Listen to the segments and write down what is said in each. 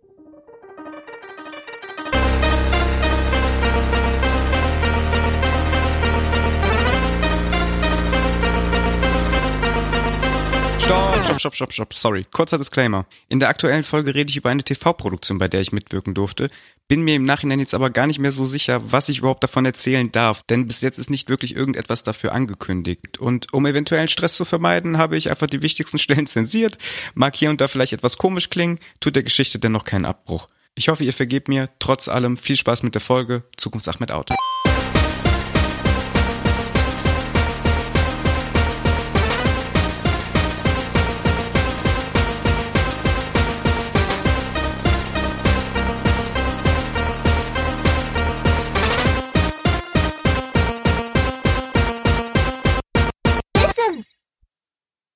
Thank you. Stopp, stopp, stopp, stopp, sorry. Kurzer Disclaimer. In der aktuellen Folge rede ich über eine TV-Produktion, bei der ich mitwirken durfte. Bin mir im Nachhinein jetzt aber gar nicht mehr so sicher, was ich überhaupt davon erzählen darf, denn bis jetzt ist nicht wirklich irgendetwas dafür angekündigt. Und um eventuellen Stress zu vermeiden, habe ich einfach die wichtigsten Stellen zensiert. Mag hier und da vielleicht etwas komisch klingen, tut der Geschichte dennoch keinen Abbruch. Ich hoffe, ihr vergebt mir. Trotz allem viel Spaß mit der Folge. Zukunft Ahmed out.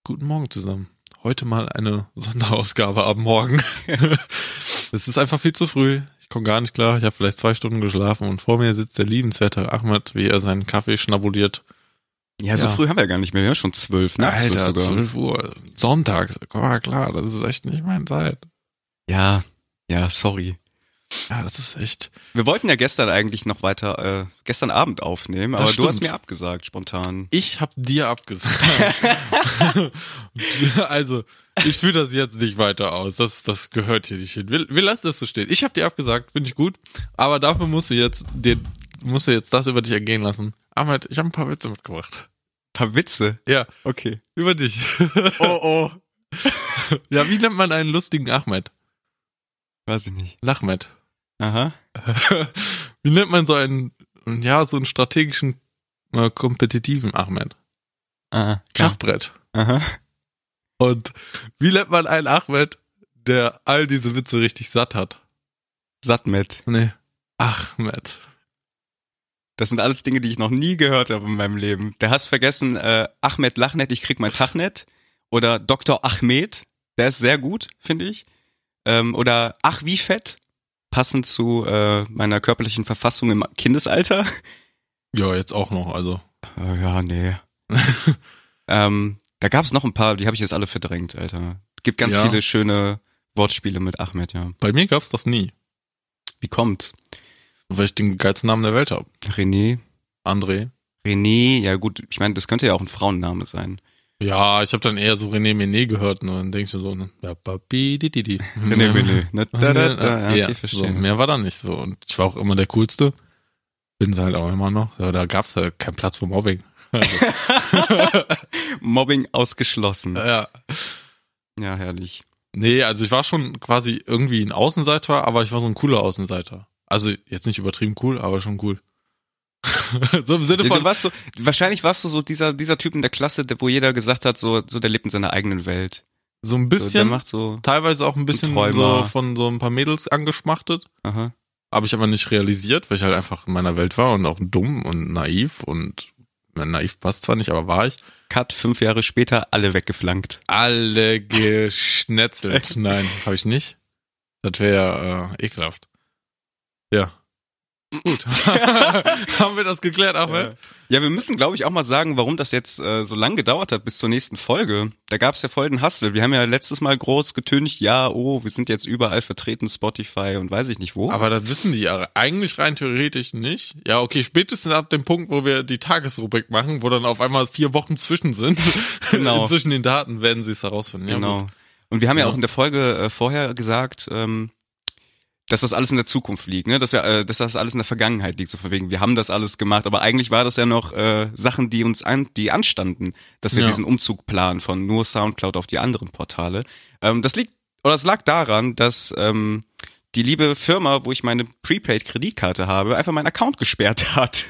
Guten Morgen zusammen. Heute mal eine Sonderausgabe am Morgen. es ist einfach viel zu früh. Ich komme gar nicht klar. Ich habe vielleicht zwei Stunden geschlafen und vor mir sitzt der liebenswerte Ahmed, wie er seinen Kaffee schnabuliert. Ja, so Ja. früh haben wir gar nicht mehr. Wir haben schon zwölf, nachts Alter, sogar. 12 Uhr. Sonntags. Komm mal klar, das ist echt nicht meine Zeit. Ja, ja, sorry. Ja, das ist echt. Wir wollten ja gestern eigentlich noch weiter, äh, gestern Abend aufnehmen, Das aber du stimmt. hast mir abgesagt, spontan. Ich hab dir abgesagt. also, ich führe das jetzt nicht weiter aus. Das, das gehört hier nicht hin. Wir, wir lassen das so stehen. Ich hab dir abgesagt, finde ich gut. Aber dafür musst du jetzt, dir, musst du jetzt das über dich ergehen lassen. Ahmed, ich habe ein paar Witze mitgebracht. paar Witze. Ja, Okay. über dich. Oh, oh. ja, wie nennt man einen lustigen Ahmed? Weiß ich nicht. Lachmed. Aha. wie nennt man so einen, ja, so einen strategischen, äh, kompetitiven Ahmed? Aha. Schachbrett. Aha. Und wie nennt man einen Ahmed, der all diese Witze richtig satt hat? Sattmet. Nee. Ahmed. Das sind alles Dinge, die ich noch nie gehört habe in meinem Leben. Der hast vergessen, äh, Ahmed Lachnet, ich krieg mein Tachnet. Oder Dr. Ahmed, der ist sehr gut, finde ich. Ähm, oder Ach wie fett, passend zu äh, meiner körperlichen Verfassung im Kindesalter. Ja, jetzt auch noch, also. Äh, ja, nee. ähm, da gab es noch ein paar, die habe ich jetzt alle verdrängt, Alter. Gibt ganz Ja. viele schöne Wortspiele mit Ahmed, ja. Bei mir gab's das nie. Wie kommt? Weil ich den geilsten Namen der Welt habe. René? André. René, ja gut, ich meine, das könnte ja auch ein Frauenname sein. Ja, ich habe dann eher so René Mené gehört und dann denkst du so, ne. René, René. Ne, da, da, da, ja, okay, so, verstehe. mehr war da nicht so. Und ich war auch immer der Coolste. Bin's halt auch immer noch. Ja, da gab's halt keinen Platz für Mobbing. Mobbing ausgeschlossen. ja. Ja, herrlich. Nee, also ich war schon quasi irgendwie ein Außenseiter, aber ich war so ein cooler Außenseiter. Also jetzt nicht übertrieben cool, aber schon cool. so im Sinne von, du warst so, wahrscheinlich warst du so dieser, dieser Typ in der Klasse, der, wo jeder gesagt hat, so, so der lebt in seiner eigenen Welt. so ein So, der bisschen, macht so, teilweise auch ein bisschen so von so ein paar Mädels angeschmachtet. aha. Habe ich aber nicht realisiert, weil ich halt einfach in meiner Welt war und auch dumm und naiv und na, naiv passt zwar nicht, aber war ich. Cut, fünf Jahre später, alle weggeflankt. Alle geschnetzelt. Nein, habe ich nicht. Das wäre äh, ekelhaft. Ja. Gut. Haben wir das geklärt, Ahmed? Ja, wir müssen, glaube ich, auch mal sagen, warum das jetzt äh, so lang gedauert hat bis zur nächsten Folge. Da gab es ja voll den Hustle. Wir haben ja letztes Mal groß getüncht, ja, oh, wir sind jetzt überall vertreten, Spotify und weiß ich nicht wo. Aber das wissen die ja eigentlich rein theoretisch nicht. Ja, okay, spätestens ab dem Punkt, wo wir die Tagesrubrik machen, wo dann auf einmal vier Wochen zwischen sind, Genau. zwischen den Daten, werden sie es herausfinden. Ja, genau. gut. Und wir haben ja, Ja. auch in der Folge äh, vorher gesagt, ähm, dass das alles in der Zukunft liegt, ne? Dass wir, äh, dass das alles in der Vergangenheit liegt, so von wegen, wir haben das alles gemacht, aber eigentlich war das ja noch äh, Sachen, die uns an, die anstanden, dass wir Ja. diesen Umzug planen von nur Soundcloud auf die anderen Portale. Ähm, das liegt, oder es lag daran, dass ähm, die liebe Firma, wo ich meine Prepaid-Kreditkarte habe, einfach meinen Account gesperrt hat.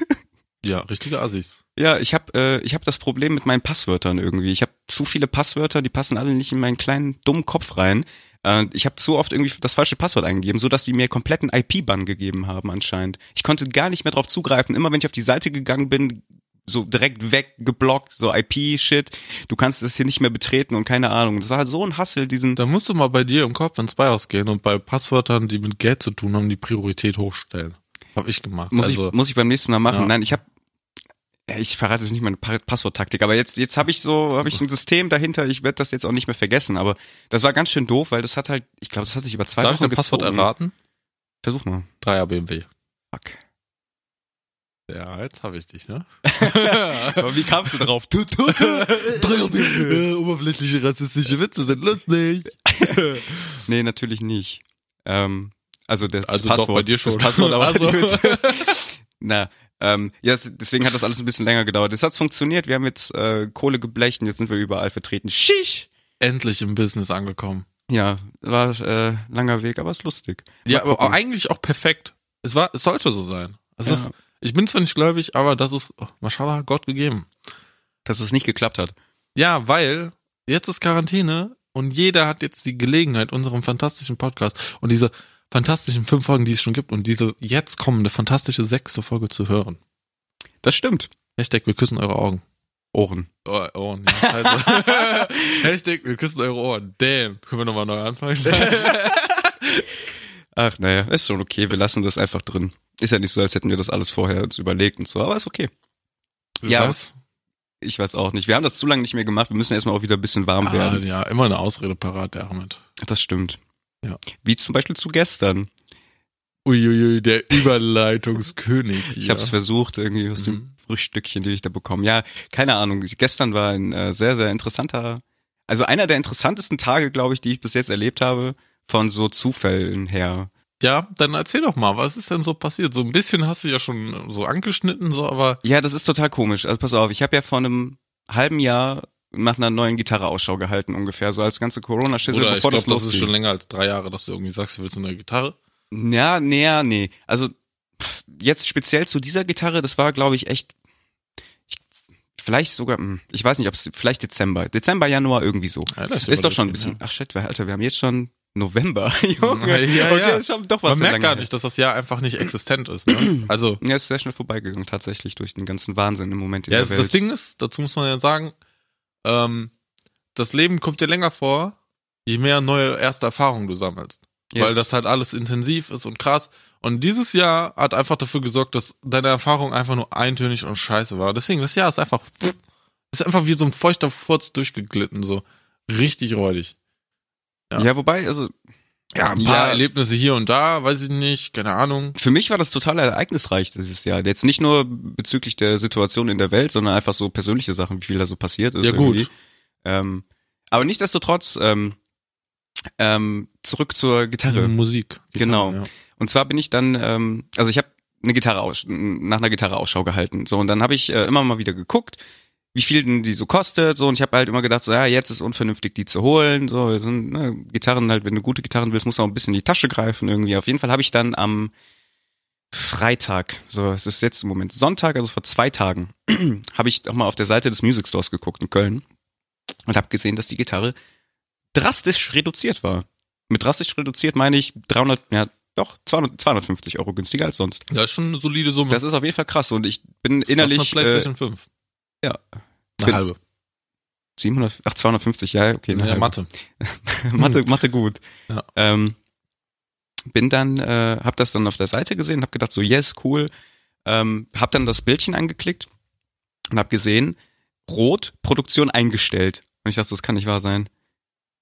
Ja, richtige Assis. Ja, ich habe äh, ich hab das Problem mit meinen Passwörtern irgendwie. Ich habe zu viele Passwörter, die passen alle nicht in meinen kleinen dummen Kopf rein. Äh, ich habe zu oft irgendwie das falsche Passwort eingegeben, so dass die mir kompletten IP-Bann gegeben haben anscheinend. Ich konnte gar nicht mehr drauf zugreifen. Immer wenn ich auf die Seite gegangen bin, so direkt weggeblockt, so IP-Shit. Du kannst das hier nicht mehr betreten und keine Ahnung. Das war halt so ein Hassel, diesen. Da musst du mal bei dir im Kopf ins BIOS gehen und bei Passwörtern, die mit Geld zu tun haben, die Priorität hochstellen. Hab ich gemacht. Muss also, ich muss ich beim nächsten Mal machen. ja. Nein, ich habe ich verrate jetzt nicht meine pa Passworttaktik, aber jetzt jetzt habe ich so habe ich ein System dahinter. Ich werde das jetzt auch nicht mehr vergessen, aber das war ganz schön doof, weil das hat halt, ich glaube, das hat sich über zwei Darf ich Wochen dein Passwort gezogen. erraten? Versuch mal. 3er BMW. Fuck. Ja, jetzt habe ich dich, ne? aber wie kamst du drauf? äh, oberflächliche rassistische Witze sind lustig. nee, natürlich nicht. Ähm, also das Also doch, Passwort, bei dir schon. Das Passwort, aber Also. Na, ähm, ja, es- deswegen hat das alles ein bisschen länger gedauert. Es hat's funktioniert. Wir haben jetzt äh, Kohle geblecht und jetzt sind wir überall vertreten. Schisch! Endlich im Business angekommen. Ja, war äh, langer Weg, aber ist lustig. Ja, Mal aber gucken. eigentlich auch perfekt. Es war, es sollte so sein. Es Ja. ist, ich bin zwar nicht gläubig, aber das ist, oh, Mashallah, Gott gegeben. dass es nicht geklappt hat. Ja, weil jetzt ist Quarantäne und jeder hat jetzt die Gelegenheit, unserem fantastischen Podcast und diese fantastischen fünf Folgen, die es schon gibt und diese jetzt kommende fantastische sechste Folge zu hören. Das stimmt. Hashtag, wir küssen eure Augen. Ohren. Oh, Ohren, ja, scheiße. Hashtag, wir küssen eure Ohren. Damn. Können wir nochmal neu anfangen? Ach, naja, ist schon okay. Wir lassen das einfach drin. Ist ja nicht so, als hätten wir das alles vorher uns überlegt und so, aber ist okay. Ja. Was? Ich weiß auch nicht. Wir haben das zu lange nicht mehr gemacht. Wir müssen erstmal auch wieder ein bisschen warm Ah, werden. ja, immer eine Ausrede parat, der Ahmed. Das stimmt. Ja. Wie zum Beispiel zu gestern. Uiuiui, der Überleitungskönig. Ich habe es versucht, irgendwie aus dem Mhm. Frühstückchen, die ich da bekomme. Ja, keine Ahnung. Gestern war ein äh, sehr, sehr interessanter, also einer der interessantesten Tage, glaube ich, die ich bis jetzt erlebt habe, von so Zufällen her. Ja, dann erzähl doch mal, was ist denn so passiert? So ein bisschen hast du ja schon so angeschnitten, so, aber Ja, das ist total komisch. Also pass auf, ich habe ja vor einem halben Jahr nach einer neuen Gitarre Ausschau gehalten, ungefähr, so als ganze Corona-Schissel, oder ich bevor glaube, das das ist schon länger als drei Jahre, dass du irgendwie sagst, du willst eine neue Gitarre. Ja, nee, nee. Also jetzt speziell zu dieser Gitarre, das war, glaube ich, echt. Ich, vielleicht sogar, hm, ich weiß nicht, ob es vielleicht Dezember, Dezember, Januar irgendwie so. Ja, das ist doch schon ein bisschen. Ach shit, Alter, wir haben jetzt schon November, Junge. Ja, okay, ja. ist schon doch was Man merkt gar nicht, dass das Jahr einfach nicht existent ist. Ne? Also, Ja, ist sehr schnell vorbeigegangen, tatsächlich, durch den ganzen Wahnsinn im Moment in ja, der es, Welt. das Ding ist, dazu muss man ja sagen, ähm, das Leben kommt dir länger vor, je mehr neue erste Erfahrungen du sammelst. Yes. Weil das halt alles intensiv ist und krass. Und dieses Jahr hat einfach dafür gesorgt, dass deine Erfahrung einfach nur eintönig und scheiße war. Deswegen, das Jahr ist einfach, ist einfach wie so ein feuchter Furz durchgeglitten, so. Richtig räudig. ja. ja. wobei, also. Ja, ein paar Erlebnisse hier und da, weiß ich nicht, keine Ahnung. Für mich war das total ereignisreich dieses Jahr. Jetzt nicht nur bezüglich der Situation in der Welt, sondern einfach so persönliche Sachen, wie viel da so passiert ist. Ja, gut. Ähm, aber nichtsdestotrotz, ähm, ähm, zurück zur Gitarre. Musik. Genau. Ja. Und zwar bin ich dann, ähm, also ich habe eine Gitarre aus, nach einer Gitarre Ausschau gehalten. So und dann habe ich äh, immer mal wieder geguckt, wie viel denn die so kostet. So und ich habe halt immer gedacht, so ja, jetzt ist unvernünftig, die zu holen. So sind ne, Gitarren halt, wenn du gute Gitarren willst, musst du auch ein bisschen in die Tasche greifen irgendwie. Auf jeden Fall habe ich dann am Freitag, so es ist jetzt im Moment Sonntag, also vor zwei Tagen, habe ich auch mal auf der Seite des Music Stores geguckt in Köln und habe gesehen, dass die Gitarre drastisch reduziert war. Mit drastisch reduziert meine ich 300, ja doch 200, 250 Euro günstiger als sonst. Ja, ist schon eine solide Summe. Das ist auf jeden Fall krass und ich bin Das ist innerlich fast eine äh, PlayStation 5. ja. Eine halbe. 700, ach 250, ja okay. Ja, halbe. Mathe. Mathe, Mathe gut. Ja. Ähm, bin dann, äh, hab das dann auf der Seite gesehen, hab gedacht so, yes, cool. Ähm, hab dann das Bildchen angeklickt und hab gesehen, rot, Produktion eingestellt. Und ich dachte, das kann nicht wahr sein.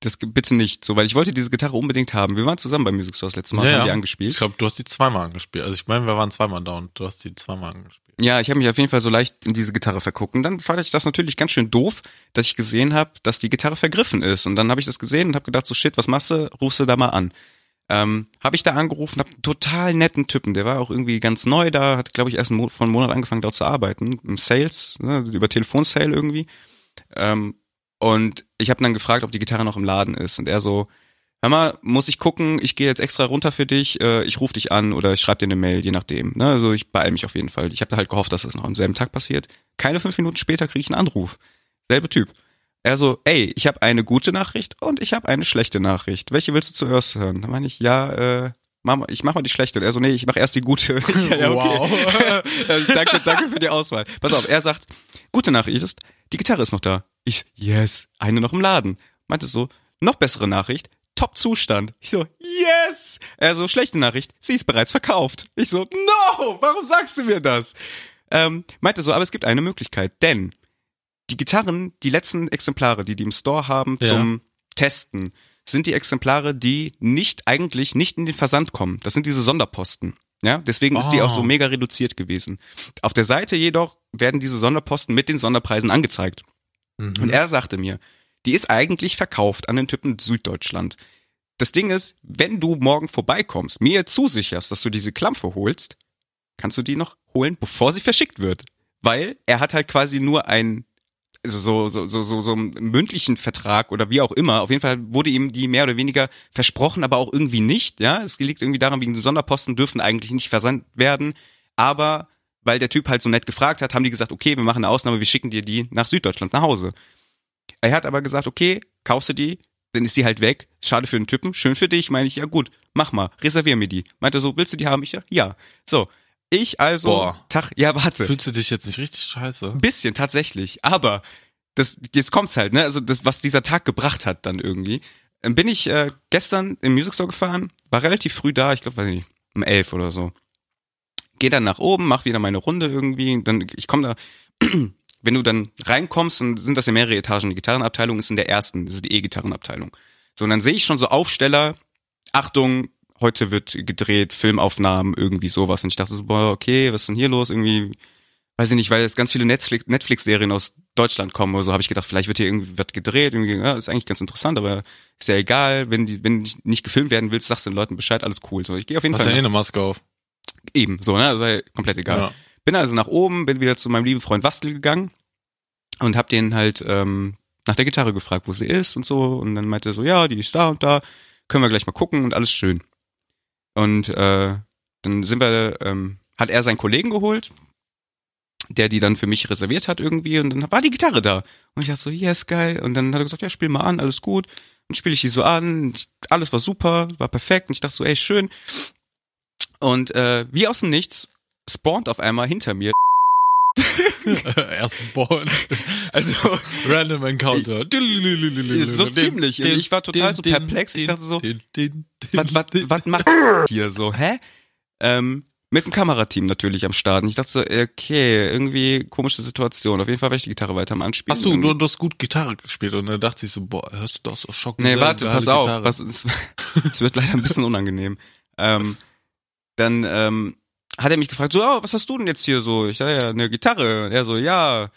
Das bitte nicht, so, weil ich wollte diese Gitarre unbedingt haben. Wir waren zusammen beim Music Store das letzte Mal, Ja, haben ja. die Ich angespielt. glaube, du hast die zweimal angespielt. Also ich meine, wir waren zweimal da und du hast die zweimal angespielt. Ja, ich habe mich auf jeden Fall so leicht in diese Gitarre verguckt. Und dann fand ich das natürlich ganz schön doof, dass ich gesehen habe, dass die Gitarre vergriffen ist. Und dann habe ich das gesehen und habe gedacht, so shit, was machst du? Rufst du da mal an. Ähm, habe ich da angerufen, hab einen total netten Typen, der war auch irgendwie ganz neu da, hat glaube ich erst einen vor einem Monat angefangen dort zu arbeiten, im Sales, ne, über Telefonsale irgendwie. Ähm, und ich habe dann gefragt, ob die Gitarre noch im Laden ist. Und er so, hör mal, muss ich gucken, ich gehe jetzt extra runter für dich, äh, ich rufe dich an oder ich schreibe dir eine Mail, je nachdem. Ne? Also ich beeil mich auf jeden Fall. Ich habe halt gehofft, dass das noch am selben Tag passiert. Keine fünf Minuten später kriege ich einen Anruf. Selbe Typ. Er so, ey, ich habe eine gute Nachricht und ich habe eine schlechte Nachricht. Welche willst du zuerst hören? Da meine ich, ja, äh, mach mal, ich mach mal die schlechte. Und er so, nee, ich mach erst die gute. Ja, ja, okay. also, danke, danke für die Auswahl. Pass auf, er sagt, gute Nachricht ist, die Gitarre ist noch da. Ich, yes, eine noch im Laden. Meinte so, noch bessere Nachricht, Top-Zustand. Ich so, yes! Er so, schlechte Nachricht, sie ist bereits verkauft. Ich so, no, warum sagst du mir das? ähm, meinte so, aber es gibt eine Möglichkeit, denn die Gitarren, die letzten Exemplare, die die im Store haben Ja. zum Testen, sind die Exemplare, die nicht eigentlich nicht in den Versand kommen. Das sind diese Sonderposten. Ja, deswegen ist die Oh. auch so mega reduziert gewesen. Auf der Seite jedoch werden diese Sonderposten mit den Sonderpreisen angezeigt. Mhm. Und er sagte mir, die ist eigentlich verkauft an den Typen Süddeutschland. Das Ding ist, wenn du morgen vorbeikommst, mir zusicherst, dass du diese Klampfe holst, kannst du die noch holen, bevor sie verschickt wird. Weil er hat halt quasi nur ein, also so, so, so, so, so einen mündlichen Vertrag oder wie auch immer. Auf jeden Fall wurde ihm die mehr oder weniger versprochen, aber auch irgendwie nicht, ja. Es liegt irgendwie daran, wegen Sonderposten dürfen eigentlich nicht versandt werden. Aber weil der Typ halt so nett gefragt hat, haben die gesagt, okay, wir machen eine Ausnahme, wir schicken dir die nach Süddeutschland nach Hause. Er hat aber gesagt, okay, kaufst du die, dann ist sie halt weg. Schade für den Typen, schön für dich. Meine ich, ja gut, mach mal, reservier mir die. Meinte so, willst du die haben? Ich, ja, ja. So, ich also, Boah. Tag, ja, warte. Fühlst du dich jetzt nicht richtig scheiße? Ein bisschen tatsächlich, aber das jetzt kommt's halt, ne? Also das, was dieser Tag gebracht hat, dann irgendwie. Dann bin ich äh, gestern im Music Store gefahren, war relativ früh da, ich glaube, weiß nicht, um elf oder so. Geh dann nach oben, mach wieder meine Runde irgendwie. Dann ich komme da, wenn du dann reinkommst, dann sind das ja mehrere Etagen. Die Gitarrenabteilung ist in der ersten, das ist die E-Gitarrenabteilung. So, und dann sehe ich schon so Aufsteller, Achtung, heute wird gedreht, Filmaufnahmen, irgendwie sowas. Und ich dachte so, boah, okay, was ist denn hier los? Irgendwie, weiß ich nicht, weil jetzt ganz viele Netflix- Netflix-Serien aus Deutschland kommen oder so, habe ich gedacht, vielleicht wird hier irgendwie was gedreht, irgendwie, ja, ist eigentlich ganz interessant, aber ist ja egal, wenn die, wenn nicht gefilmt werden willst, sagst du den Leuten Bescheid, alles cool. So, ich gehe auf jeden Hast Fall ja eh eine Maske auf. eben, so, ne, also komplett egal. Ja. Bin also nach oben, bin wieder zu meinem lieben Freund Wastel gegangen und hab den halt ähm, nach der Gitarre gefragt, wo sie ist und so. Und dann meinte er so, ja, die ist da und da, können wir gleich mal gucken und alles schön. Und äh, dann sind wir, ähm, hat er seinen Kollegen geholt, der die dann für mich reserviert hat irgendwie und dann war die Gitarre da. Und ich dachte so, yes, geil. Und dann hat er gesagt, ja, spiel mal an, alles gut. Dann spiele ich die so an, alles war super, war perfekt. Und ich dachte so, ey, schön. Und äh, wie aus dem Nichts spawnt auf einmal hinter mir. Erst Bond. Also Random Encounter. so ziemlich. Ich war total so perplex. Ich dachte so, was, macht hier so, hä? Ähm, mit dem Kamerateam natürlich am Start. Und ich dachte so, okay, irgendwie komische Situation. Auf jeden Fall war ich die Gitarre weiter am Anspielen. Hast du, du, du hast gut Gitarre gespielt und dann dachte ich so, boah, hörst du das so schocken? Nee, warte, pass auf. Es wird leider ein bisschen unangenehm. Ähm, dann ähm, hat er mich gefragt, so, oh, was hast du denn jetzt hier so? Ich dachte, ja, eine Gitarre. Er so, ja,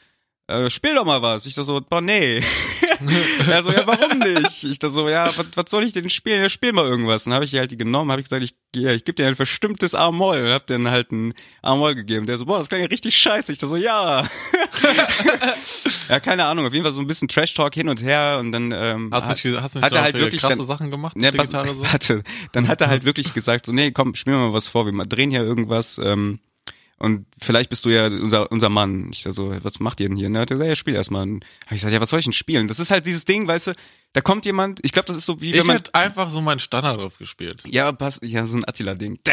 äh, spiel doch mal was. Ich da so, boah, nee. er so, ja, warum nicht? Ich da so, ja, was, was soll ich denn spielen? Ja, spiel mal irgendwas. Dann habe ich halt die genommen, habe ich gesagt, ich, ja, ich gebe dir ein verstimmtes A-Moll. Hab dir dann halt ein A-Moll gegeben. Der so, boah, das klang ja richtig scheiße. Ich da so, ja. ja, keine Ahnung. Auf jeden Fall so ein bisschen Trash-Talk hin und her und dann ähm, Hast hat- nicht, hast nicht hat er halt wirklich krasse dann- Sachen gemacht der pass, so? warte. Dann hat er halt wirklich gesagt, so, nee, komm, spiel mal was vor, wir drehen hier irgendwas, ähm, und vielleicht bist du ja unser, unser Mann. Ich da so, was macht ihr denn hier? Und er hat gesagt, ja, spiel erst mal. Und hab ich gesagt, ja, was soll ich denn spielen? Das ist halt dieses Ding, weißt du, da kommt jemand, ich glaube, das ist so wie wenn Ich man. hätte einfach so meinen Standard drauf gespielt. Ja, passt, ja, so ein Attila-Ding.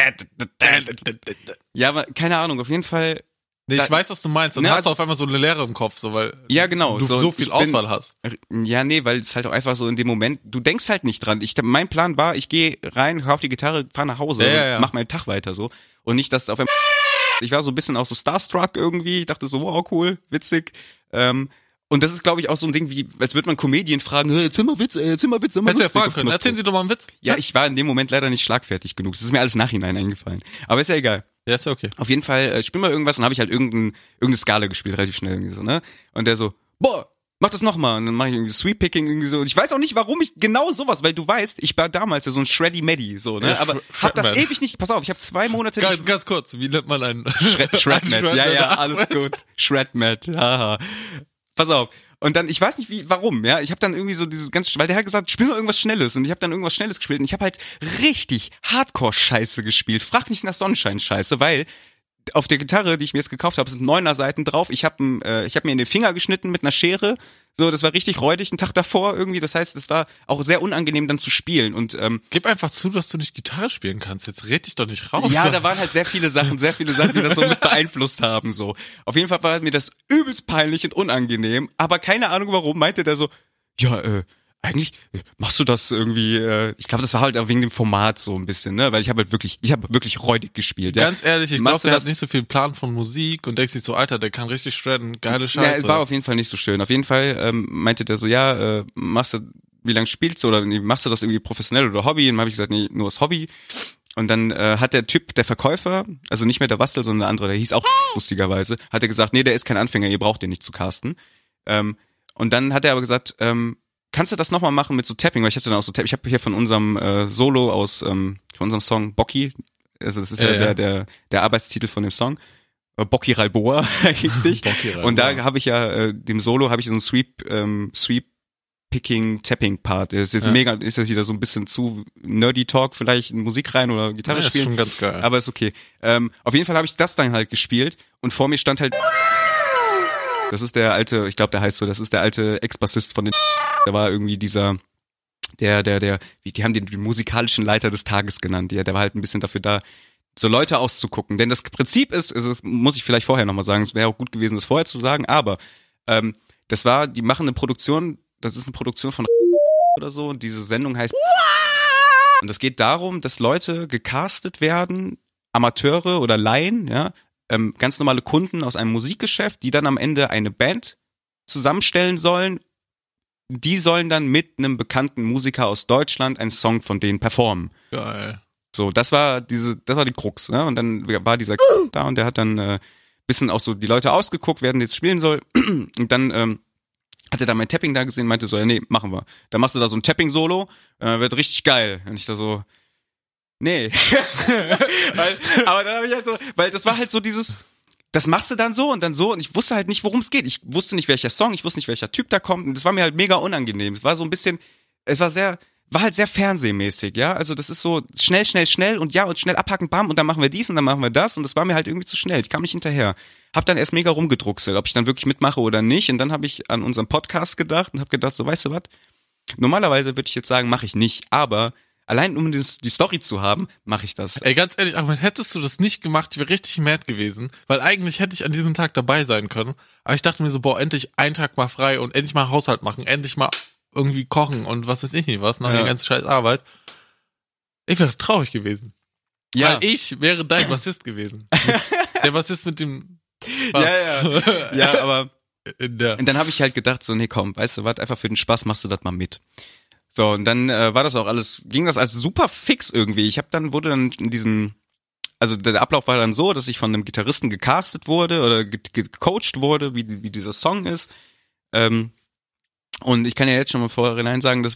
Ja, aber keine Ahnung, auf jeden Fall. Nee, ich Da- weiß, was du meinst. Dann Ne, hast also- du auf einmal so eine Leere im Kopf, so weil Ja, genau. du so, viel ich bin- Auswahl hast. Ja, nee, weil es halt auch einfach so in dem Moment, du denkst halt nicht dran. Ich, mein Plan war, ich gehe rein, kauf die Gitarre, fahr nach Hause Ja, ja, und ja. mach meinen Tag weiter so. Und nicht, dass auf einmal ich war so ein bisschen auch so starstruck irgendwie. Ich dachte so, wow, cool, witzig. Ähm, und das ist, glaube ich, auch so ein Ding, wie, als würde man Comedien fragen, hey, erzähl mal Witz, ey, erzähl mal Witz, sag mal Hättest ja fragen können. Erzählen Sie doch mal einen Witz. Ja, ich war in dem Moment leider nicht schlagfertig genug. Das ist mir alles nachhinein eingefallen. Aber ist ja egal. Ja, ist ja okay. Auf jeden Fall, äh, spiel mal irgendwas, dann habe ich halt irgendein, irgendeine Skala gespielt, relativ schnell irgendwie so, ne? Und der so, boah, mach das nochmal. Und dann mache ich irgendwie Sweep Picking irgendwie so. Und ich weiß auch nicht, warum ich genau sowas, weil du weißt, ich war damals ja so ein Shreddy Maddy, so, ne? Ja, Aber Shred- hab das ewig nicht, pass auf, ich habe zwei Monate Ganz, nicht. ganz kurz, wie nennt man einen Shred, Shredmat, einen ja, ja, alles gut. Shredmat, haha. Pass auf. Und dann, ich weiß nicht wie, warum, ja, ich habe dann irgendwie so dieses ganz, weil der hat gesagt, spiel mal irgendwas Schnelles und ich habe dann irgendwas Schnelles gespielt und ich habe halt richtig Hardcore-Scheiße gespielt. Frag nicht nach Sonnenschein-Scheiße, weil auf der Gitarre, die ich mir jetzt gekauft habe, sind neuner Seiten drauf. Ich habe äh, ich hab mir in den Finger geschnitten mit einer Schere. So, das war richtig räudig, einen Tag davor irgendwie. Das heißt, es war auch sehr unangenehm dann zu spielen. Und ähm, Gib einfach zu, dass du nicht Gitarre spielen kannst. Jetzt red dich doch nicht raus. ja, da waren halt sehr viele Sachen, sehr viele Sachen, die das so mit beeinflusst haben. So. Auf jeden Fall war mir das übelst peinlich und unangenehm, aber keine Ahnung warum, meinte der so, ja, äh, eigentlich äh, machst du das irgendwie, äh, ich glaube, das war halt auch wegen dem Format so ein bisschen, ne? Weil ich habe halt wirklich, ich habe wirklich räudig gespielt. Ja? Ganz ehrlich, ich glaube, du der das- hat nicht so viel Plan von Musik und denkst sich so, Alter, der kann richtig shredden, geile Scheiße. Ja, es war auf jeden Fall nicht so schön. Auf jeden Fall ähm, meinte der so, ja, äh, machst du, wie lange spielst du oder nee, machst du das irgendwie professionell oder Hobby? Und dann habe ich gesagt, nee, nur das Hobby. Und dann äh, hat der Typ, der Verkäufer, also nicht mehr der Wastel, sondern der andere, der hieß auch lustigerweise, hat er gesagt, nee, der ist kein Anfänger, ihr braucht den nicht zu casten. Ähm, und dann hat er aber gesagt, ähm, kannst du das nochmal machen mit so Tapping? Weil ich hatte dann auch so Tapping, ich habe hier von unserem äh, Solo aus, ähm, von unserem Song Bocky, also das ist ja, Ja, ja. Der, der, der Arbeitstitel von dem Song, äh, Bocky Ralboa eigentlich. Bocky Ralboa. Und da habe ich ja, äh, dem Solo habe ich so einen Sweep, ähm, Sweep Picking, Tapping Part. Das ist jetzt Ja. mega, ist jetzt wieder so ein bisschen zu nerdy Talk, vielleicht in Musik rein oder Gitarre ja, ist spielen. schon ganz geil. Aber ist okay. Ähm, auf jeden Fall habe ich das dann halt gespielt und vor mir stand halt. Das ist der alte, ich glaube, der heißt so, das ist der alte Ex-Bassist von den. Der war irgendwie dieser, der, der, der, wie, die haben den, den musikalischen Leiter des Tages genannt. Der, der war halt ein bisschen dafür da, so Leute auszugucken. Denn das Prinzip ist, ist es muss ich vielleicht vorher nochmal sagen, es wäre auch gut gewesen, das vorher zu sagen, aber ähm, das war, die machen eine Produktion, das ist eine Produktion von oder so und diese Sendung heißt und es geht darum, dass Leute gecastet werden, Amateure oder Laien, ja, ähm, ganz normale Kunden aus einem Musikgeschäft, die dann am Ende eine Band zusammenstellen sollen. Die sollen dann mit einem bekannten Musiker aus Deutschland einen Song von denen performen. geil. So, das war diese, das war die Krux, ne? Und dann war dieser da und der hat dann äh, bisschen auch so die Leute ausgeguckt, wer denn jetzt spielen soll. Und dann ähm, hat er da mein Tapping da gesehen, meinte so, ja, nee, machen wir. Dann machst du da so ein Tapping-Solo, äh, wird richtig geil. Und ich da so, nee. weil, aber dann habe ich halt so, weil das war halt so dieses, das machst du dann so und dann so und ich wusste halt nicht, worum es geht. Ich wusste nicht, welcher Song, ich wusste nicht, welcher Typ da kommt und das war mir halt mega unangenehm. Es war so ein bisschen, es war sehr, war halt sehr fernsehmäßig, ja. Also das ist so schnell, schnell, schnell und ja und schnell abhaken, bam und dann machen wir dies und dann machen wir das und das war mir halt irgendwie zu schnell. Ich kam nicht hinterher. Hab dann erst mega rumgedruckselt, ob ich dann wirklich mitmache oder nicht und dann habe ich an unseren Podcast gedacht und habe gedacht, so weißt du was? Normalerweise würde ich jetzt sagen, mache ich nicht, aber allein um die Story zu haben, mache ich das. Ey, ganz ehrlich, Ahmed, hättest du das nicht gemacht, ich wäre richtig mad gewesen, weil eigentlich hätte ich an diesem Tag dabei sein können. Aber ich dachte mir so, boah, endlich einen Tag mal frei und endlich mal Haushalt machen, endlich mal irgendwie kochen und was weiß ich nicht was, nach Ja. der ganzen scheiß Arbeit. Ich wäre traurig gewesen. Weil ich wäre dein Bassist gewesen. der Bassist mit dem Bass. Ja, ja, aber In der Und dann habe ich halt gedacht, so, nee, komm, weißt du was, einfach für den Spaß machst du das mal mit. So, und dann äh, war das auch alles, ging das als super fix irgendwie. Ich habe dann, wurde dann in diesen, also der Ablauf war dann so, dass ich von einem Gitarristen gecastet wurde oder ge ge gecoacht wurde, wie, wie dieser Song ist. Ähm, und ich kann ja jetzt schon mal vorhinein sagen, das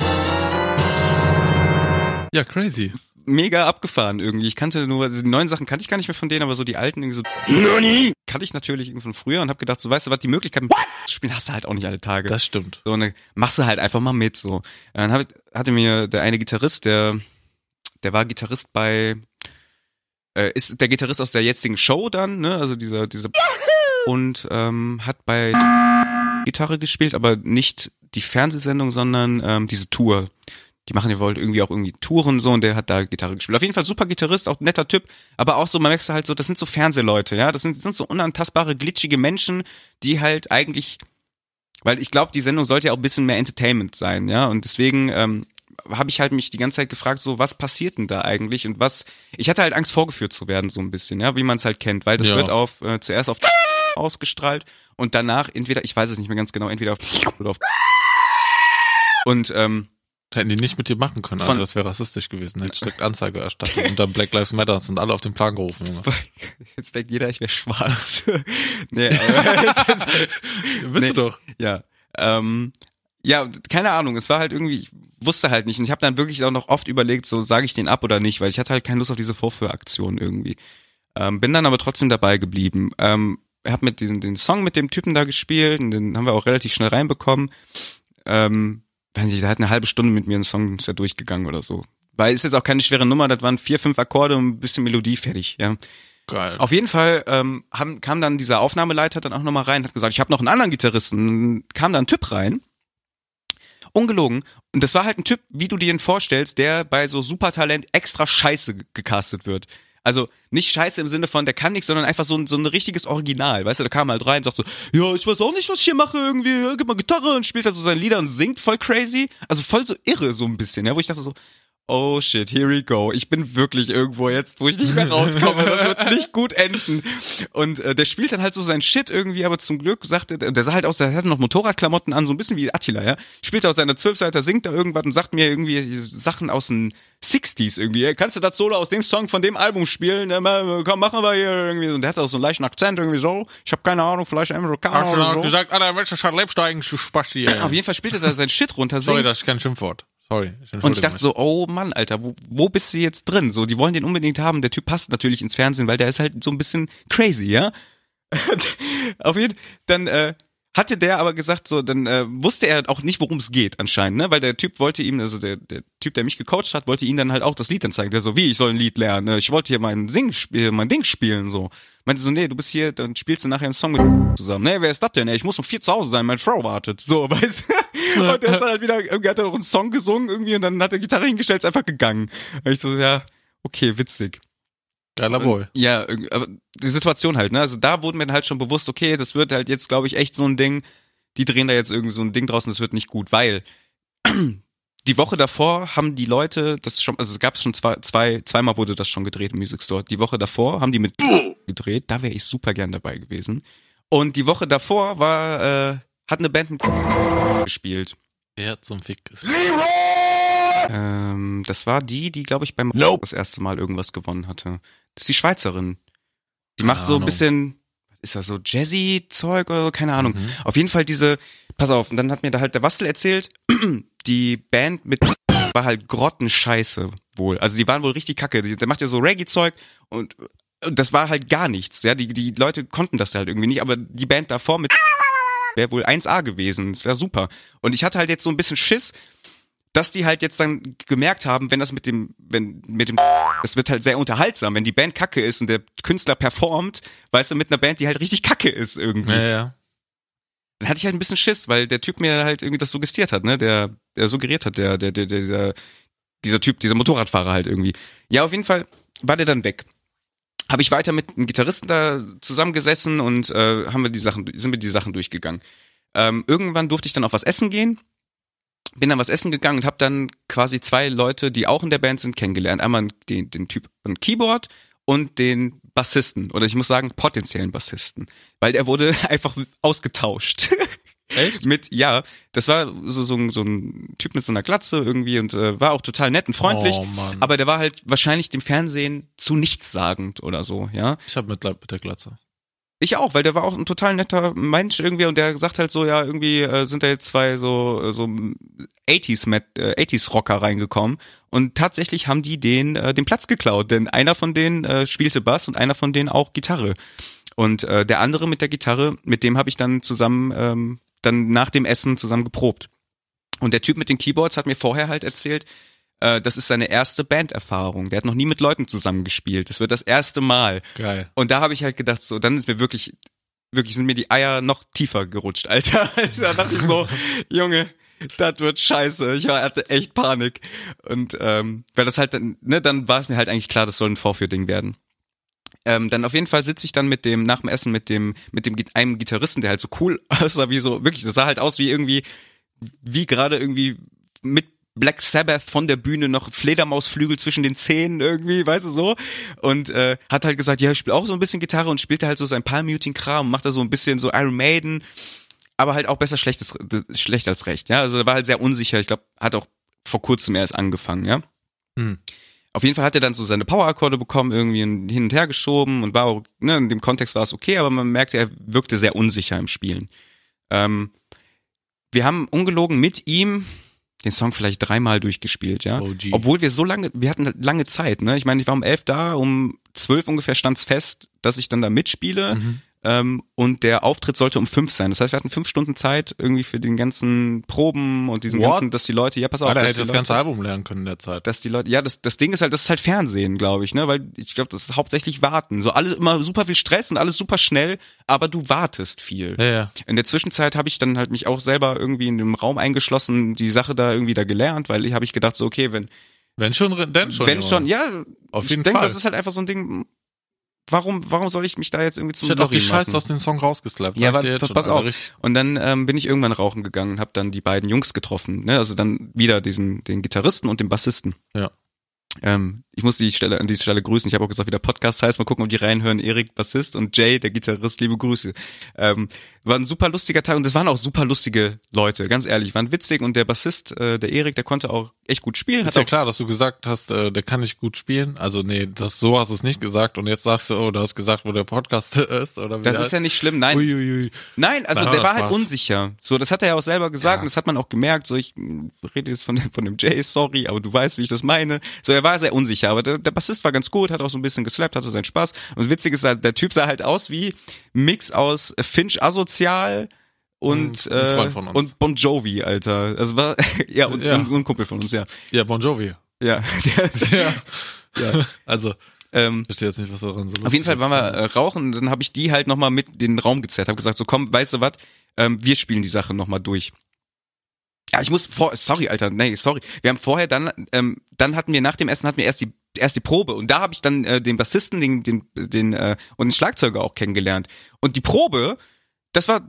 Ja, crazy. mega abgefahren irgendwie. Ich kannte nur, also die neuen Sachen kannte ich gar nicht mehr von denen, aber so die alten irgendwie so kannte ich natürlich irgendwie von früher und habe gedacht, so weißt du was, die Möglichkeit mit zu spielen hast du halt auch nicht alle Tage. Das stimmt. So, und dann machst du halt einfach mal mit. So. Dann hab, hatte mir der eine Gitarrist, der, der war Gitarrist bei, äh, ist der Gitarrist aus der jetzigen Show dann, ne? Also dieser, dieser und ähm, hat bei Gitarre gespielt, aber nicht die Fernsehsendung, sondern ähm, diese Tour. Die machen ja wohl irgendwie auch irgendwie Touren so und der hat da Gitarre gespielt. Auf jeden Fall super Gitarrist, auch netter Typ, aber auch so, man merkt halt so, das sind so Fernsehleute, ja, das sind, das sind so unantastbare, glitschige Menschen, die halt eigentlich weil ich glaube, die Sendung sollte ja auch ein bisschen mehr Entertainment sein, ja. Und deswegen ähm, habe ich halt mich die ganze Zeit gefragt, so was passiert denn da eigentlich und was? Ich hatte halt Angst vorgeführt zu werden, so ein bisschen, ja, wie man es halt kennt, weil das Ja. wird auf äh, zuerst auf ausgestrahlt und danach entweder, ich weiß es nicht mehr ganz genau, entweder auf oder auf und ähm, Hätten die nicht mit dir machen können, Alter. Das wäre rassistisch gewesen. Hätte direkt Anzeige erstattet und dann Black Lives Matter sind alle auf den Plan gerufen, Junge. jetzt denkt jeder, ich wäre schwarz. nee, aber, Bist Nee. du doch. Ja. Ähm, ja, keine Ahnung, es war halt irgendwie, ich wusste halt nicht. Und ich habe dann wirklich auch noch oft überlegt, so sage ich den ab oder nicht, weil ich hatte halt keine Lust auf diese Vorführaktion irgendwie. Ähm, bin dann aber trotzdem dabei geblieben. Ähm, hab mit den, den Song mit dem Typen da gespielt und den haben wir auch relativ schnell reinbekommen. Ähm, weiß nicht, der hat eine halbe Stunde mit mir einen Song ist ja durchgegangen oder so. Weil ist jetzt auch keine schwere Nummer, das waren vier, fünf Akkorde und ein bisschen Melodie fertig, ja. Geil. Auf jeden Fall ähm, haben, kam dann dieser Aufnahmeleiter dann auch nochmal rein, hat gesagt, ich habe noch einen anderen Gitarristen. Kam da ein Typ rein, ungelogen. Und das war halt ein Typ, wie du dir ihn vorstellst, der bei so Supertalent extra scheiße ge- gecastet wird. Also nicht scheiße im Sinne von, der kann nichts, sondern einfach so ein, so ein richtiges Original. Weißt du, da kam halt rein und sagt so, ja, ich weiß auch nicht, was ich hier mache, irgendwie, gib mal Gitarre und spielt da so seine Lieder und singt voll crazy. Also voll so irre so ein bisschen, ja, wo ich dachte so, oh shit, here we go. Ich bin wirklich irgendwo jetzt, wo ich nicht mehr rauskomme. Das wird nicht gut enden. Und äh, der spielt dann halt so sein Shit irgendwie, aber zum Glück sagte, der sah halt aus, der hatte noch Motorradklamotten an, so ein bisschen wie Attila, ja. Spielt aus seiner Zwölfseiter, singt da irgendwas und sagt mir irgendwie Sachen aus den 60s irgendwie. Kannst du das Solo aus dem Song von dem Album spielen? Komm, machen wir hier irgendwie. Und der hat auch so einen leichten Akzent irgendwie so. Ich habe keine Ahnung, vielleicht Amerikaner Hast du oder so. gesagt, Alter, welcher lebst du Spasti, ey? Auf jeden Fall spielt er da sein Shit runter, Sorry, das ist kein Schimpfwort. Sorry. Und ich dachte so, oh Mann, Alter, wo, wo bist du jetzt drin? So, die wollen den unbedingt haben. Der Typ passt natürlich ins Fernsehen, weil der ist halt so ein bisschen crazy, ja? Auf jeden dann äh, hatte der aber gesagt, so, dann äh, wusste er auch nicht, worum es geht anscheinend, ne? Weil der Typ wollte ihm, also der, der Typ, der mich gecoacht hat, wollte ihm dann halt auch das Lied dann zeigen. Der so, wie, ich soll ein Lied lernen? ne? Ich wollte hier mein Sing spielen, mein Ding spielen, so. Meinte so, nee, du bist hier, dann spielst du nachher einen Song mit zusammen. Nee, wer ist das denn? Ey, ich muss um vier zu Hause sein, meine Frau wartet. So, weißt du? Und der ist dann halt wieder, irgendwie hat er noch einen Song gesungen irgendwie und dann hat er Gitarre hingestellt, ist einfach gegangen. Und ich so, ja, okay, witzig. Geiler Boy. Ja, aber die Situation halt, ne? Also da wurden mir dann halt schon bewusst, okay, das wird halt jetzt, glaube ich, echt so ein Ding. Die drehen da jetzt irgendwie so ein Ding draußen, das wird nicht gut, weil die Woche davor haben die Leute, das schon, also es gab schon zwei, zwei, zweimal wurde das schon gedreht im Music Store. Die Woche davor haben die mit gedreht, da wäre ich super gern dabei gewesen. Und die Woche davor war, äh, hat eine Band mit gespielt. Wer zum Fick ist. Ähm, das war die, die, glaube ich, beim Nope. das erste Mal irgendwas gewonnen hatte. Das ist die Schweizerin. Die Keine macht so ein Ahnung. bisschen, was ist das so, Jazzy-Zeug oder so, keine Ahnung. Mhm. Auf jeden Fall diese, pass auf, und dann hat mir da halt der Wastel erzählt, die Band mit war halt grottenscheiße wohl. Also die waren wohl richtig kacke. Der macht ja so Reggae-Zeug und, und das war halt gar nichts. Ja, die, die Leute konnten das halt irgendwie nicht, aber die Band davor mit wäre wohl 1A gewesen. Das wäre super. Und ich hatte halt jetzt so ein bisschen Schiss, dass die halt jetzt dann gemerkt haben, wenn das mit dem, wenn mit dem, es wird halt sehr unterhaltsam, wenn die Band kacke ist und der Künstler performt, weißt du, mit einer Band, die halt richtig kacke ist irgendwie. Ja, ja. Dann hatte ich halt ein bisschen Schiss, weil der Typ mir halt irgendwie das suggestiert hat, ne, der, der suggeriert hat, der, der, der, der dieser, dieser Typ, dieser Motorradfahrer halt irgendwie. Ja, auf jeden Fall war der dann weg. Habe ich weiter mit einem Gitarristen da zusammengesessen und äh, haben wir die Sachen, sind wir die Sachen durchgegangen. Ähm, irgendwann durfte ich dann auf was essen gehen bin dann was essen gegangen und habe dann quasi zwei Leute, die auch in der Band sind, kennengelernt. Einmal den, den Typ von Keyboard und den Bassisten oder ich muss sagen potenziellen Bassisten, weil der wurde einfach ausgetauscht. Echt? mit ja, das war so, so, ein- so ein Typ mit so einer Glatze irgendwie und äh, war auch total nett und freundlich, Oh, aber der war halt wahrscheinlich dem Fernsehen zu nichtssagend oder so, ja. Ich hab Mitleid mit der Glatze. Ich auch, weil der war auch ein total netter Mensch irgendwie und der sagt halt so, ja, irgendwie äh, sind da jetzt zwei so äh, so 80s Met, äh, 80s Rocker reingekommen und tatsächlich haben die den äh, den Platz geklaut, denn einer von denen äh, spielte Bass und einer von denen auch Gitarre. Und äh, der andere mit der Gitarre, mit dem habe ich dann zusammen ähm, dann nach dem Essen zusammen geprobt. Und der Typ mit den Keyboards hat mir vorher halt erzählt, äh, das ist seine erste Banderfahrung. Der hat noch nie mit Leuten zusammengespielt. Das wird das erste Mal. Geil. Und da habe ich halt gedacht, so, dann ist mir wirklich, wirklich sind mir die Eier noch tiefer gerutscht, Alter. da dachte ich so, Junge, das wird scheiße. Ich hatte echt Panik. Und ähm, weil das halt, dann, ne, dann war es mir halt eigentlich klar, das soll ein Vorführding werden. Ähm, dann auf jeden Fall sitze ich dann mit dem, nach dem Essen mit dem, mit dem einem Gitarristen, der halt so cool aussah, wie so, wirklich, das sah halt aus wie irgendwie, wie gerade irgendwie mit Black Sabbath von der Bühne noch Fledermausflügel zwischen den Zähnen irgendwie, weißt du so? Und äh, hat halt gesagt, ja, ich spiele auch so ein bisschen Gitarre und spielte halt so sein Palm-Muting-Kram und macht da so ein bisschen so Iron Maiden, aber halt auch besser schlechtes, schlecht als recht, ja? Also er war halt sehr unsicher, ich glaube, hat auch vor kurzem erst angefangen, ja? Hm. Auf jeden Fall hat er dann so seine Power-Akkorde bekommen, irgendwie hin und her geschoben und war auch, ne, in dem Kontext war es okay, aber man merkte, er wirkte sehr unsicher im Spielen. Ähm, wir haben ungelogen mit ihm den Song vielleicht dreimal durchgespielt, ja. OG. Obwohl wir so lange, wir hatten lange Zeit, ne? Ich meine, ich war um elf da, um zwölf ungefähr stand's fest, dass ich dann da mitspiele. Mhm. Ähm, und der Auftritt sollte um fünf sein. Das heißt, wir hatten fünf Stunden Zeit irgendwie für den ganzen Proben und diesen What? ganzen, dass die Leute, ja, pass auf, Alter, hätte das ganze Leute, Album lernen können in der Zeit. dass die Leute, ja, das, das Ding ist halt, das ist halt Fernsehen, glaube ich, ne, weil ich glaube, das ist hauptsächlich Warten. So alles immer super viel Stress und alles super schnell, aber du wartest viel. Ja, ja. In der Zwischenzeit habe ich dann halt mich auch selber irgendwie in dem Raum eingeschlossen, die Sache da irgendwie da gelernt, weil ich habe ich gedacht so okay, wenn Wenn schon, denn schon. Wenn Junge. schon, ja. Auf ich jeden denke, Fall. das ist halt einfach so ein Ding. Warum, warum soll ich mich da jetzt irgendwie zum ich hätte auch die Scheiße aus dem Song rausgeslappt. Ja, aber pass auf. Und dann ähm, bin ich irgendwann rauchen gegangen und habe dann die beiden Jungs getroffen. Ne? Also dann wieder diesen den Gitarristen und den Bassisten. Ja. Ähm, ich muss die Stelle an dieser Stelle grüßen. Ich habe auch gesagt, wie der Podcast heißt. Mal gucken, ob die reinhören. Erik, Bassist und Jay, der Gitarrist. Liebe Grüße. Ähm, war ein super lustiger Tag und es waren auch super lustige Leute. Ganz ehrlich, waren witzig und der Bassist, äh, der Erik, der konnte auch echt gut spielen. Ist ja klar, dass du gesagt hast, äh, der kann nicht gut spielen. Also nee, das so hast du es nicht gesagt und jetzt sagst du, oh, du hast gesagt, wo der Podcast ist oder wie das ist ja nicht schlimm. Nein, Uiuiui. Nein, also Nein, der war halt Spaß. unsicher. So, das hat er ja auch selber gesagt Ja. und das hat man auch gemerkt. So, ich mh, rede jetzt von dem, von dem Jay, sorry, aber du weißt, wie ich das meine. So, er war sehr unsicher, aber der, der Bassist war ganz gut, hat auch so ein bisschen geslappt, hatte seinen Spaß. Und das Witzige ist, halt, der Typ sah halt aus wie Mix aus Finch asozial und, Freund äh, und Bon Jovi, Alter. Also war ja und, Ja. Und, ein Kumpel von uns, ja. Ja, Bon Jovi. Ja, Ja. ja. Also, Ähm, ich verstehe jetzt nicht, was daran so Auf jeden Fall waren wir äh, rauchen dann habe ich die halt nochmal mit in den Raum gezerrt, habe gesagt, so komm, weißt du was, ähm, wir spielen die Sache nochmal durch. Ja, ich muss vor, sorry, Alter, nee, sorry. Wir haben vorher dann, ähm, dann hatten wir nach dem Essen hatten wir erst die erst die Probe und da habe ich dann äh, den Bassisten, den den den äh, und den Schlagzeuger auch kennengelernt. Und die Probe, das war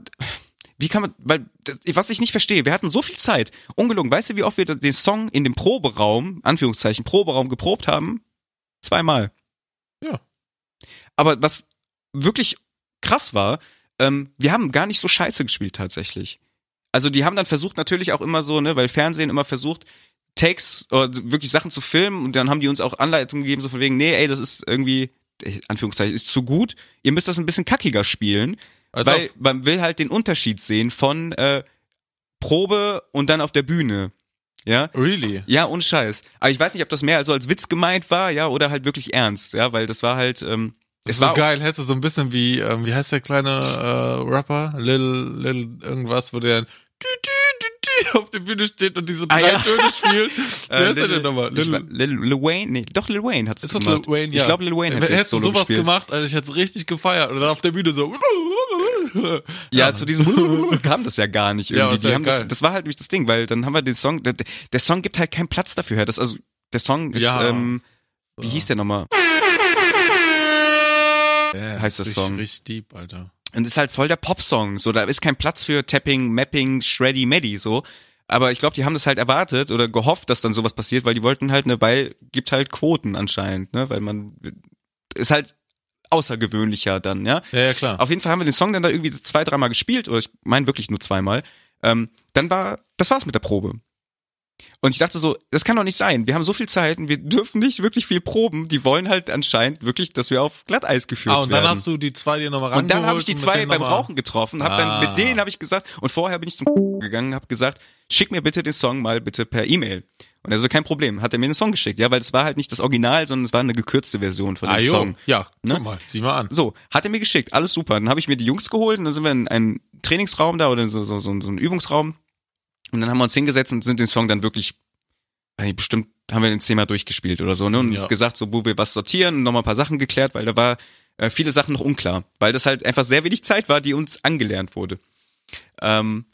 wie kann man, weil das, was ich nicht verstehe, wir hatten so viel Zeit, ungelogen. Weißt du, wie oft wir den Song in dem Proberaum, Anführungszeichen Proberaum geprobt haben? Zweimal. Ja. Aber was wirklich krass war, ähm, wir haben gar nicht so scheiße gespielt tatsächlich. Also die haben dann versucht natürlich auch immer so, ne, weil Fernsehen immer versucht, Takes oder wirklich Sachen zu filmen und dann haben die uns auch Anleitungen gegeben, so von wegen, nee, ey, das ist irgendwie, äh, Anführungszeichen, ist zu gut, ihr müsst das ein bisschen kackiger spielen, Als weil ob. man will halt den Unterschied sehen von äh, Probe und dann auf der Bühne. Ja, Really? ja, ohne Scheiß. Aber ich weiß nicht, ob das mehr also als Witz gemeint war, ja, oder halt wirklich ernst, ja, weil das war halt, ähm, Das es war so geil, hättest du so ein bisschen wie, ähm, wie heißt der kleine äh, Rapper? Lil, Lil irgendwas, wo der dann auf der Bühne steht und diese Ah, drei ja. Töne spielt. Wer Äh, ist der denn nochmal? Lil, Lil, Lil Wayne? Nee, doch Lil Wayne hat es gemacht. Lil Wayne? Ja. Ich glaube Lil Wayne hat Hättest du sowas gespielt. gemacht, Alter, ich hätte es richtig gefeiert. Und dann auf der Bühne so. Ja, zu diesem kam das ja gar nicht Ja, irgendwie. das Die haben das, geil. das war halt nicht das Ding, weil dann haben wir den Song, der, der Song gibt halt keinen Platz dafür her. Das also der Song ist, Ja. ähm, wie hieß der nochmal? Ja, heißt das richtig, Song. Richtig deep, Alter. Und ist halt voll der Popsong. So, da ist kein Platz für Tapping, Mapping, Shreddy, Meddy, so. Aber ich glaube, die haben das halt erwartet oder gehofft, dass dann sowas passiert, weil die wollten halt, ne, weil gibt halt Quoten anscheinend, ne, weil man ist halt außergewöhnlicher dann, ja. Ja, ja, klar. Auf jeden Fall haben wir den Song dann da irgendwie zwei, dreimal gespielt, oder ich meine wirklich nur zweimal. Ähm, dann war, das war's mit der Probe. Und ich dachte so, das kann doch nicht sein. Wir haben so viel Zeit und wir dürfen nicht wirklich viel proben. Die wollen halt anscheinend wirklich, dass wir auf Glatteis geführt Ah, und dann werden. hast du die zwei dir nochmal Und dann habe ich die und zwei beim Rauchen getroffen, habe Ah. dann mit denen habe ich gesagt und vorher bin ich zum gegangen, habe gesagt, schick mir bitte den Song mal bitte per E-Mail. Und er so kein Problem, hat er mir den Song geschickt, ja, weil es war halt nicht das Original, sondern es war eine gekürzte Version von dem Ah, jo. Song. Ja, Ne? guck mal, sieh mal an. So, hat er mir geschickt, alles super. Dann habe ich mir die Jungs geholt und dann sind wir in einen Trainingsraum da oder so so so, so einen Übungsraum und dann haben wir uns hingesetzt und sind den Song dann wirklich bestimmt haben wir den zehnmal durchgespielt oder so, ne? Und Ja. uns gesagt, so wo wir was sortieren und nochmal ein paar Sachen geklärt, weil da war äh, viele Sachen noch unklar, weil das halt einfach sehr wenig Zeit war, die uns angelernt wurde. Ähm,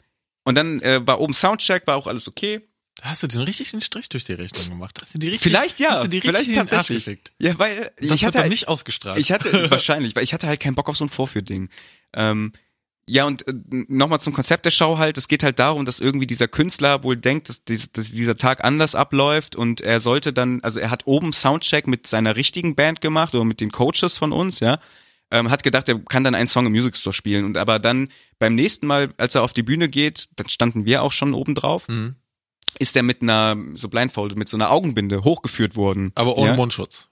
und dann äh, war oben Soundcheck, war auch alles okay. Hast du den richtigen Strich durch die Rechnung gemacht. Hast du die richtig, Vielleicht ja, die vielleicht tatsächlich. Ja, weil Das ich hatte halt, nicht ausgestrahlt. ich hatte wahrscheinlich, weil ich hatte halt keinen Bock auf so ein Vorführding. Ähm, ja, und äh, nochmal zum Konzept der Show halt, es geht halt darum, dass irgendwie dieser Künstler wohl denkt, dass, dies, dass dieser Tag anders abläuft und er sollte dann, also er hat oben Soundcheck mit seiner richtigen Band gemacht oder mit den Coaches von uns, ja, ähm, hat gedacht, er kann dann einen Song im Music Store spielen und aber dann beim nächsten Mal, als er auf die Bühne geht, dann standen wir auch schon oben drauf, Mhm. ist er mit einer, so blindfolded, mit so einer Augenbinde hochgeführt worden. Aber ohne ja? Mundschutz.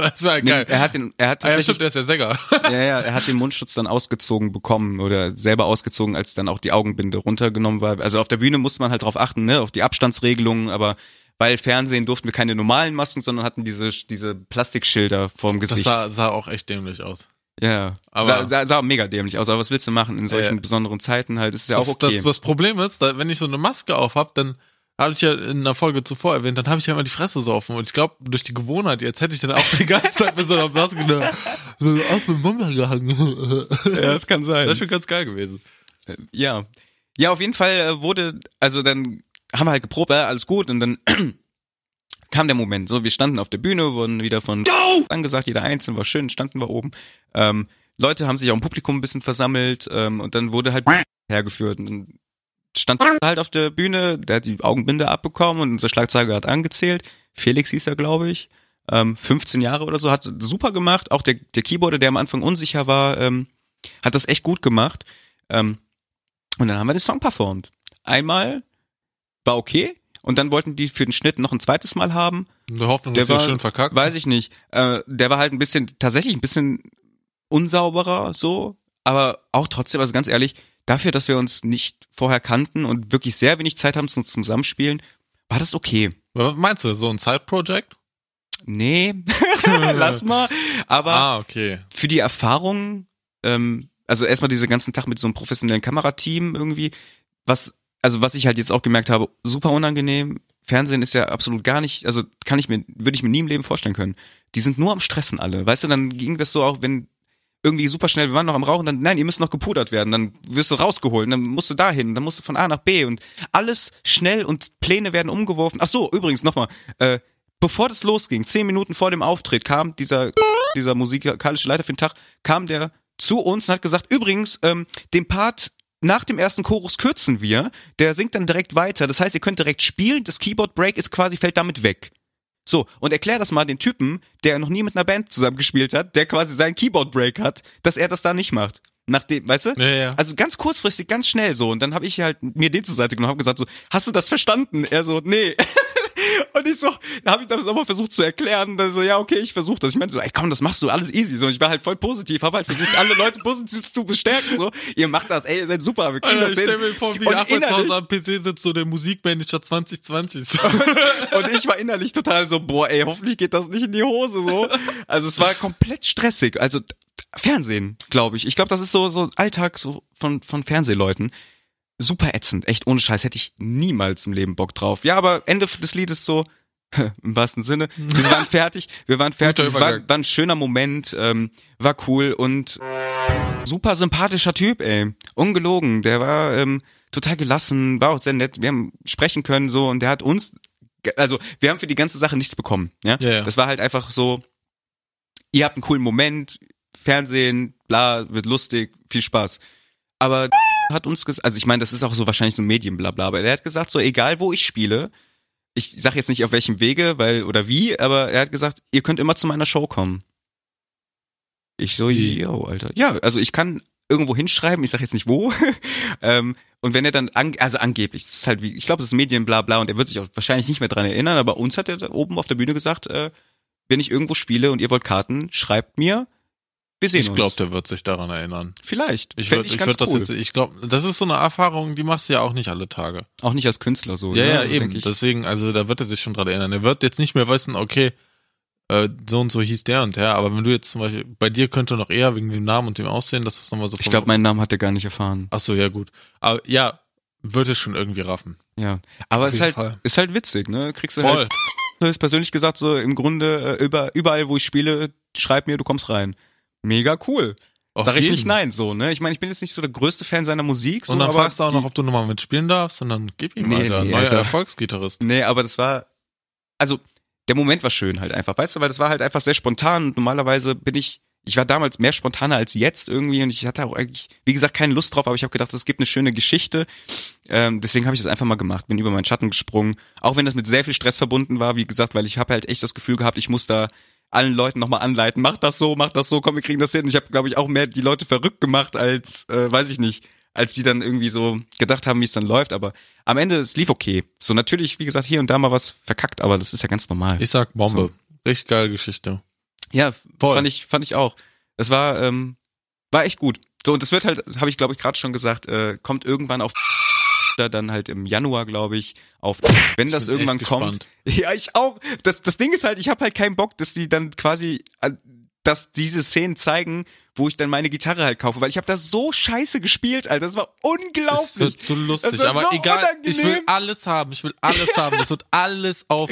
Das war Nee, geil. Er hat den, er hat ah, ja, tatsächlich stimmt, der ist ja Sänger. ja, ja, er hat den Mundschutz dann ausgezogen bekommen oder selber ausgezogen, als dann auch die Augenbinde runtergenommen war. Also auf der Bühne musste man halt drauf achten, ne, auf die Abstandsregelungen, aber weil Fernsehen durften wir keine normalen Masken, sondern hatten diese diese Plastikschilder vorm Das Gesicht. sah, sah auch echt dämlich aus. ja, Aber- sah, sah, sah mega dämlich aus. Aber was willst du machen in solchen Ja. besonderen Zeiten halt? Ist ja Das, auch okay. das, das Problem ist, da, wenn ich so eine Maske auf hab, dann habe ich ja in einer Folge zuvor erwähnt, dann habe ich ja immer die Fresse so offen. Und ich glaube, durch die Gewohnheit, jetzt hätte ich dann auch die ganze Zeit mit so einer Maske da, so auf den Mund gehangen. ja, das kann sein. Das ist schon ganz geil gewesen. Ja. Ja, auf jeden Fall äh, wurde, also dann haben wir halt geprobt, ja, alles gut und dann kam der Moment. So, wir standen auf der Bühne, wurden wieder von angesagt, jeder einzeln war schön, standen wir oben. Ähm, Leute haben sich auch im Publikum ein bisschen versammelt ähm, und dann wurde halt hergeführt. Und dann stand halt auf der Bühne, der hat die Augenbinde abbekommen und unser Schlagzeuger hat angezählt. Felix hieß er, glaube ich. Ähm, 15 Jahre oder so, hat super gemacht. Auch der, der Keyboarder, der am Anfang unsicher war, ähm, hat das echt gut gemacht. Ähm, und dann haben wir den Song performt. Einmal war okay. Und dann wollten die für den Schnitt noch ein zweites Mal haben. In der Hoffnung, Der dass war- schön verkackt. Weiß ich nicht. Äh, der war halt ein bisschen, tatsächlich ein bisschen unsauberer so. Aber auch trotzdem, also ganz ehrlich, dafür, dass wir uns nicht vorher kannten und wirklich sehr wenig Zeit haben zum, Zusammenspielen, war das okay. Was meinst du, so ein Side-Project? Nee, lass mal. Aber Ah, okay. für die Erfahrung, ähm, also erstmal diese ganzen Tag mit so einem professionellen Kamerateam irgendwie, was, also was ich halt jetzt auch gemerkt habe, super unangenehm. Fernsehen ist ja absolut gar nicht, also kann ich mir, würde ich mir nie im Leben vorstellen können. Die sind nur am Stressen alle. Weißt du, dann ging das so auch, wenn irgendwie super schnell, wir waren noch am Rauchen, dann, nein, ihr müsst noch gepudert werden, dann wirst du rausgeholt, dann musst du dahin, dann musst du von A nach B und alles schnell und Pläne werden umgeworfen. Ach so, übrigens nochmal, äh, bevor das losging, zehn Minuten vor dem Auftritt, kam dieser, dieser musikalische Leiter für den Tag, kam der zu uns und hat gesagt, übrigens, ähm, den Part nach dem ersten Chorus kürzen wir, der singt dann direkt weiter. Das heißt, ihr könnt direkt spielen, das Keyboard Break ist quasi, fällt damit weg. So, und erklär das mal den Typen, der noch nie mit einer Band zusammengespielt hat, der quasi seinen Keyboard Break hat, dass er das da nicht macht. Nachdem, weißt du? Ja, ja. Also ganz kurzfristig, ganz schnell so. Und dann habe ich halt mir den zur Seite genommen und gesagt so, hast du das verstanden? Er so, nee. Und ich so, da habe ich das nochmal versucht zu erklären. Dann so, ja, okay, ich versuche das. Ich meinte so, ey, komm, das machst du alles easy. So, ich war halt voll positiv, habe halt versucht, alle Leute positiv zu bestärken. So, ihr macht das, ey, ihr seid super, wir kriegen Alter, das ich hin. stell mir vor, wie Und Ahmed zu Hause am PC sitzt, so der Musikmanager 2020. So. Und ich war innerlich total so, boah, ey, hoffentlich geht das nicht in die Hose so. Also es war komplett stressig. Also Fernsehen, glaube ich. Ich glaube, das ist so so Alltag so von von Fernsehleuten. Super ätzend, echt ohne Scheiß hätte ich niemals im Leben Bock drauf. Ja, aber Ende des Liedes so im wahrsten Sinne. Wir waren fertig, wir waren fertig. Es war, war ein schöner Moment, ähm, war cool und super sympathischer Typ, ey. Ungelogen. Der war ähm, total gelassen, war auch sehr nett. Wir haben sprechen können so und der hat uns, also wir haben für die ganze Sache nichts bekommen. Ja, Ja, ja. das war halt einfach so. Ihr habt einen coolen Moment, Fernsehen, bla, wird lustig, viel Spaß. Aber hat uns gesagt, also ich meine, das ist auch so wahrscheinlich so Medienblabla, aber er hat gesagt, so egal wo ich spiele, ich sag jetzt nicht auf welchem Wege, weil oder wie, aber er hat gesagt, ihr könnt immer zu meiner Show kommen. Ich so, yo, Alter. Ja, also ich kann irgendwo hinschreiben, ich sag jetzt nicht wo. ähm, und wenn er dann, an, also angeblich, das ist halt wie, ich glaube, das ist Medien, bla bla, und er wird sich auch wahrscheinlich nicht mehr dran erinnern, aber uns hat er da oben auf der Bühne gesagt, äh, wenn ich irgendwo spiele und ihr wollt Karten, schreibt mir. Wir sehen Ich glaube, der wird sich daran erinnern. Vielleicht. Ich würde ich ganz würd das cool. jetzt, ich glaube, das ist so eine Erfahrung, die machst du ja auch nicht alle Tage. Auch nicht als Künstler so. Ja, ne? ja, Also eben. Ich. Deswegen, also da wird er sich schon dran erinnern. Er wird jetzt nicht mehr wissen, okay, äh, so und so hieß der und der, aber wenn du jetzt zum Beispiel, bei dir könnte noch eher wegen dem Namen und dem Aussehen, dass das nochmal so ich glaube, meinen Namen hat er gar nicht erfahren. Ach so, ja gut. Aber ja, wird es schon irgendwie raffen. Ja. Aber Auf es ist halt, Fall. ist halt witzig, ne? Kriegst du Voll. halt, du hast persönlich gesagt, so im Grunde, äh, über, überall, wo ich spiele, schreib mir, du kommst rein. Mega cool. Auf Sag ich jeden. nicht nein, so, ne? Ich meine, ich bin jetzt nicht so der größte Fan seiner Musik, so, und dann fragst du auch noch, ob du nochmal mitspielen darfst und dann gib ihm Nee, Alter, nee, neuer Alter. Erfolgsgitarrist. Nee, aber das war, also, der Moment war schön halt einfach, weißt du, weil das war halt einfach sehr spontan und normalerweise bin ich, ich war damals mehr spontaner als jetzt irgendwie und ich hatte auch eigentlich, wie gesagt, keine Lust drauf, aber ich habe gedacht, es gibt eine schöne Geschichte. Ähm, deswegen habe ich das einfach mal gemacht, bin über meinen Schatten gesprungen, auch wenn das mit sehr viel Stress verbunden war, wie gesagt, weil ich habe halt echt das Gefühl gehabt, ich muss da allen Leuten nochmal anleiten, mach das so, mach das so, komm, wir kriegen das hin. Ich habe, glaube ich, auch mehr die Leute verrückt gemacht als, äh, weiß ich nicht, als die dann irgendwie so gedacht haben, wie es dann läuft. Aber am Ende, es lief okay. So natürlich, wie gesagt, hier und da mal was verkackt, aber das ist ja ganz normal. Ich sag Bombe. Richtig geile Geschichte. ja, Voll. fand ich, fand ich auch. Es war, ähm, war echt gut. So, und das wird halt, habe ich glaube ich gerade schon gesagt, äh, kommt irgendwann auf dann halt im Januar, glaube ich, auf wenn das bin irgendwann kommt. gespannt. Ja, ich auch. Das, das Ding ist halt, ich habe halt keinen Bock, dass die dann quasi, äh, dass diese Szenen zeigen, wo ich dann meine Gitarre halt kaufe, weil ich habe da so scheiße gespielt, Alter. Das war unglaublich. wird so lustig, Das wird aber so egal. Ich will unangenehm. alles haben. Ich will alles haben. Das wird alles auf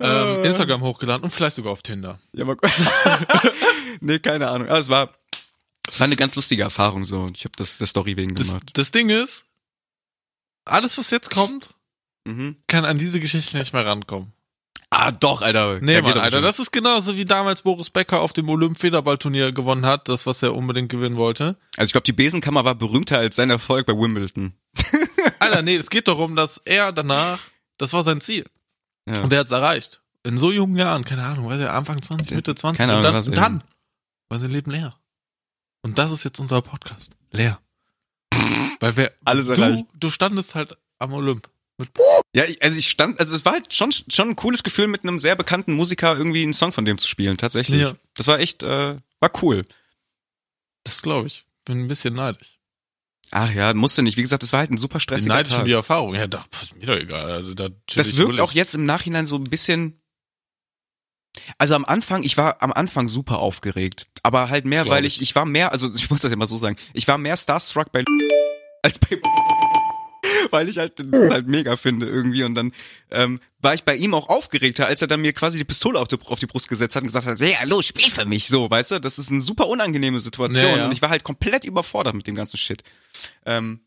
ähm, Äh. Instagram hochgeladen und vielleicht sogar auf Tinder. Ja, mal Nee, keine Ahnung. Aber es war, war eine ganz lustige Erfahrung so. Ich habe das der Story wegen Das, gemacht. das Ding ist, alles was jetzt kommt, Mhm. kann an diese Geschichte nicht mehr rankommen. Ah, doch, Alter. Nee, Der Mann, Alter, das ist genauso wie damals Boris Becker auf dem Olymp-Federballturnier gewonnen hat, das, was er unbedingt gewinnen wollte. Also ich glaube, die Besenkammer war berühmter als sein Erfolg bei Wimbledon. Alter, nee, es geht darum, dass er danach, das war sein Ziel. Ja. Und er hat's erreicht. In so jungen Jahren, keine Ahnung, weiß er, Anfang 20, Mitte 20. Keine und Ahnung, dann, was und er- dann war sein Leben leer. Und das ist jetzt unser Podcast. Leer. Weil wir, Alles du, erreicht. du standest halt am Olymp. Mit, Ja, also ich stand, also es war halt schon, schon ein cooles Gefühl, mit einem sehr bekannten Musiker irgendwie einen Song von dem zu spielen, tatsächlich. Ja. Das war echt, äh, war cool. das glaube ich. Bin ein bisschen neidisch. Ach ja, musste nicht. Wie gesagt, das war halt ein super Bin stressiger neidisch um Tag. die Erfahrung. Ja, das ist mir doch egal. Also, da Das wirkt auch jetzt im Nachhinein so ein bisschen. Also am Anfang, ich war am Anfang super aufgeregt, aber halt mehr, Glaub weil ich. ich, war mehr, also ich muss das ja mal so sagen, ich war mehr starstruck bei als bei weil ich halt den halt mega finde irgendwie und dann ähm, war ich bei ihm auch aufgeregter, als er dann mir quasi die Pistole auf die, auf die Brust gesetzt hat und gesagt hat, hey, hallo, spiel für mich so, weißt du, das ist eine super unangenehme Situation Ja, ja. und ich war halt komplett überfordert mit dem ganzen Shit. Ähm,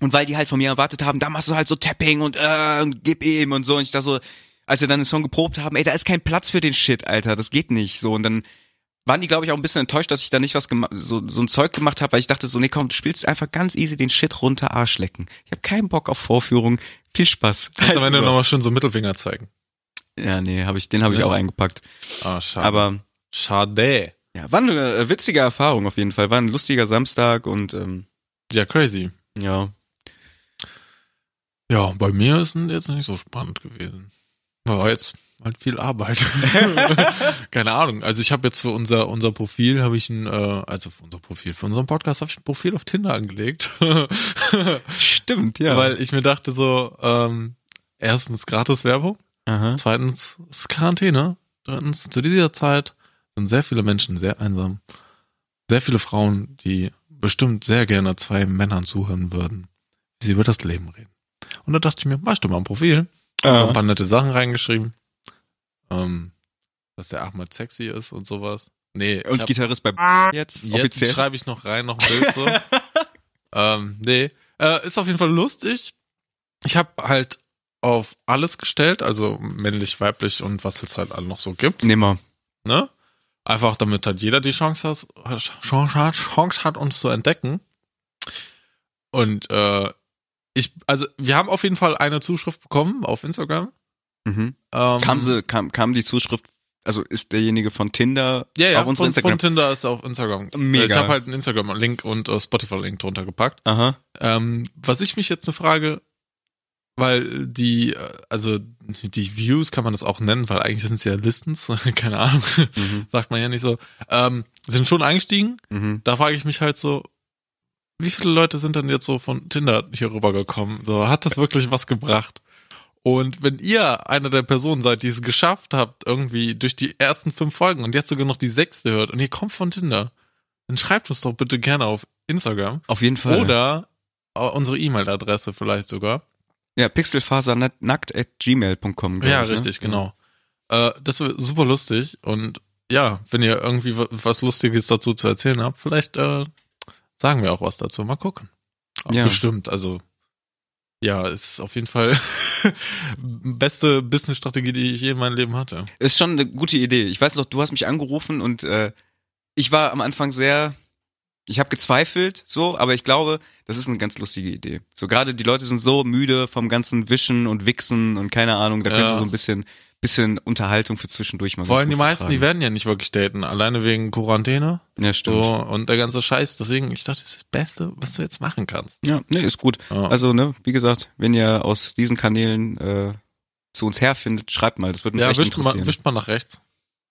und weil die halt von mir erwartet haben, da machst du halt so Tapping und äh, und gib ihm und so. Und ich da so, als wir dann den Song geprobt haben, ey, da ist kein Platz für den Shit, Alter, das geht nicht. So, und dann waren die, glaube ich, auch ein bisschen enttäuscht, dass ich da nicht was gemacht, so, so ein Zeug gemacht habe, weil ich dachte so, nee, komm, du spielst einfach ganz easy den Shit runter, Arsch lecken. Ich habe keinen Bock auf Vorführung. Viel Spaß. Kannst am Ende so. nochmal schön so Mittelfinger zeigen. Ja, nee, hab ich, den habe ich auch eingepackt. Ah, schade. Aber schade. ja, war eine äh, witzige Erfahrung auf jeden Fall. War ein lustiger Samstag und ähm, Ja, crazy. ja. Ja, bei mir ist es jetzt nicht so spannend gewesen. War jetzt halt viel Arbeit. Keine Ahnung. Also ich habe jetzt für unser unser Profil habe ich ein äh, also für unser Profil für unseren Podcast habe ich ein Profil auf Tinder angelegt, Stimmt, ja. weil ich mir dachte so ähm, erstens gratis Werbung, Aha. zweitens ist Quarantäne, drittens zu dieser Zeit sind sehr viele Menschen sehr einsam, sehr viele Frauen, die bestimmt sehr gerne zwei Männern zuhören würden, wie sie über das Leben reden. Und da dachte ich mir, mach ich doch mal ein Profil. Ah. ein paar nette Sachen reingeschrieben. Ähm, dass der Ahmed sexy ist und sowas. Nee, ich Und hab, Gitarrist bei jetzt, jetzt offiziell. schreibe ich noch rein, noch ein Bild so. ähm, nee, äh, ist auf jeden Fall lustig. Ich habe halt auf alles gestellt, also männlich, weiblich und was es halt alle noch so gibt, Nimmer. ne? Einfach damit halt jeder die Chance hat, Chance hat, Chance hat uns zu entdecken. Und äh, ich, also wir haben auf jeden Fall eine Zuschrift bekommen auf Instagram. Mhm. Ähm, Kam, sie, kam, kam die Zuschrift, also ist derjenige von Tinder ja, ja, auf unserem Instagram? von Tinder ist auf Instagram. Mega. Ich habe halt einen Instagram-Link und äh, Spotify-Link drunter gepackt. Aha. Ähm, was ich mich jetzt eine Frage, weil die, äh, also die Views kann man das auch nennen, weil eigentlich sind es ja Listens, keine Ahnung, Mhm. sagt man ja nicht so, ähm, sind schon eingestiegen. Mhm. Da frage ich mich halt so, wie viele Leute sind denn jetzt so von Tinder hier rübergekommen? So, hat das wirklich was gebracht? Und wenn ihr einer der Personen seid, die es geschafft habt, irgendwie durch die ersten fünf Folgen und jetzt sogar noch die sechste hört und ihr kommt von Tinder, dann schreibt uns doch bitte gerne auf Instagram Auf jeden Fall. oder unsere E-Mail-Adresse vielleicht sogar. Ja, pixelfasernackt at gmail.com. Ja, ne? richtig, genau. Äh, das wird super lustig und ja, wenn ihr irgendwie wa- was Lustiges dazu zu erzählen habt, vielleicht äh, sagen wir auch was dazu. Mal gucken. Auch Ja. Bestimmt, also ja, ist auf jeden Fall beste Business-Strategie, die ich je in meinem Leben hatte. Ist schon eine gute Idee. Ich weiß noch, du hast mich angerufen und äh, ich war am Anfang sehr, ich habe gezweifelt, so, aber ich glaube, das ist eine ganz lustige Idee. So gerade die Leute sind so müde vom ganzen Wischen und Wichsen und keine Ahnung, da Ja. könnte so ein bisschen, bisschen Unterhaltung für zwischendurch mal Vor allem die meisten, die werden ja nicht wirklich daten, alleine wegen Quarantäne Ja, stimmt. so, und der ganze Scheiß. Deswegen, ich dachte, das ist das Beste, was du jetzt machen kannst. Ja, nee, ist gut. Ja. Also, ne, wie gesagt, wenn ihr aus diesen Kanälen äh, zu uns herfindet, schreibt mal, das würde uns ja, echt wischt interessieren. mal, wischt mal nach rechts.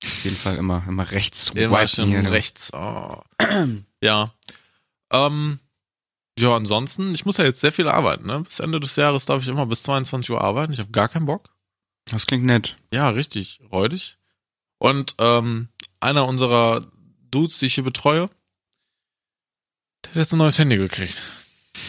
Auf jeden Fall immer, immer rechts Immer schön hier, ne? rechts. Oh. ja. Ähm, ja, ansonsten, ich muss ja jetzt sehr viel arbeiten. Ne? Bis Ende des Jahres darf ich immer bis 22 Uhr arbeiten. Ich habe gar keinen Bock. Das klingt nett. Ja, richtig, räudig. Und ähm, einer unserer Dudes, die ich hier betreue, der hat jetzt ein neues Handy gekriegt.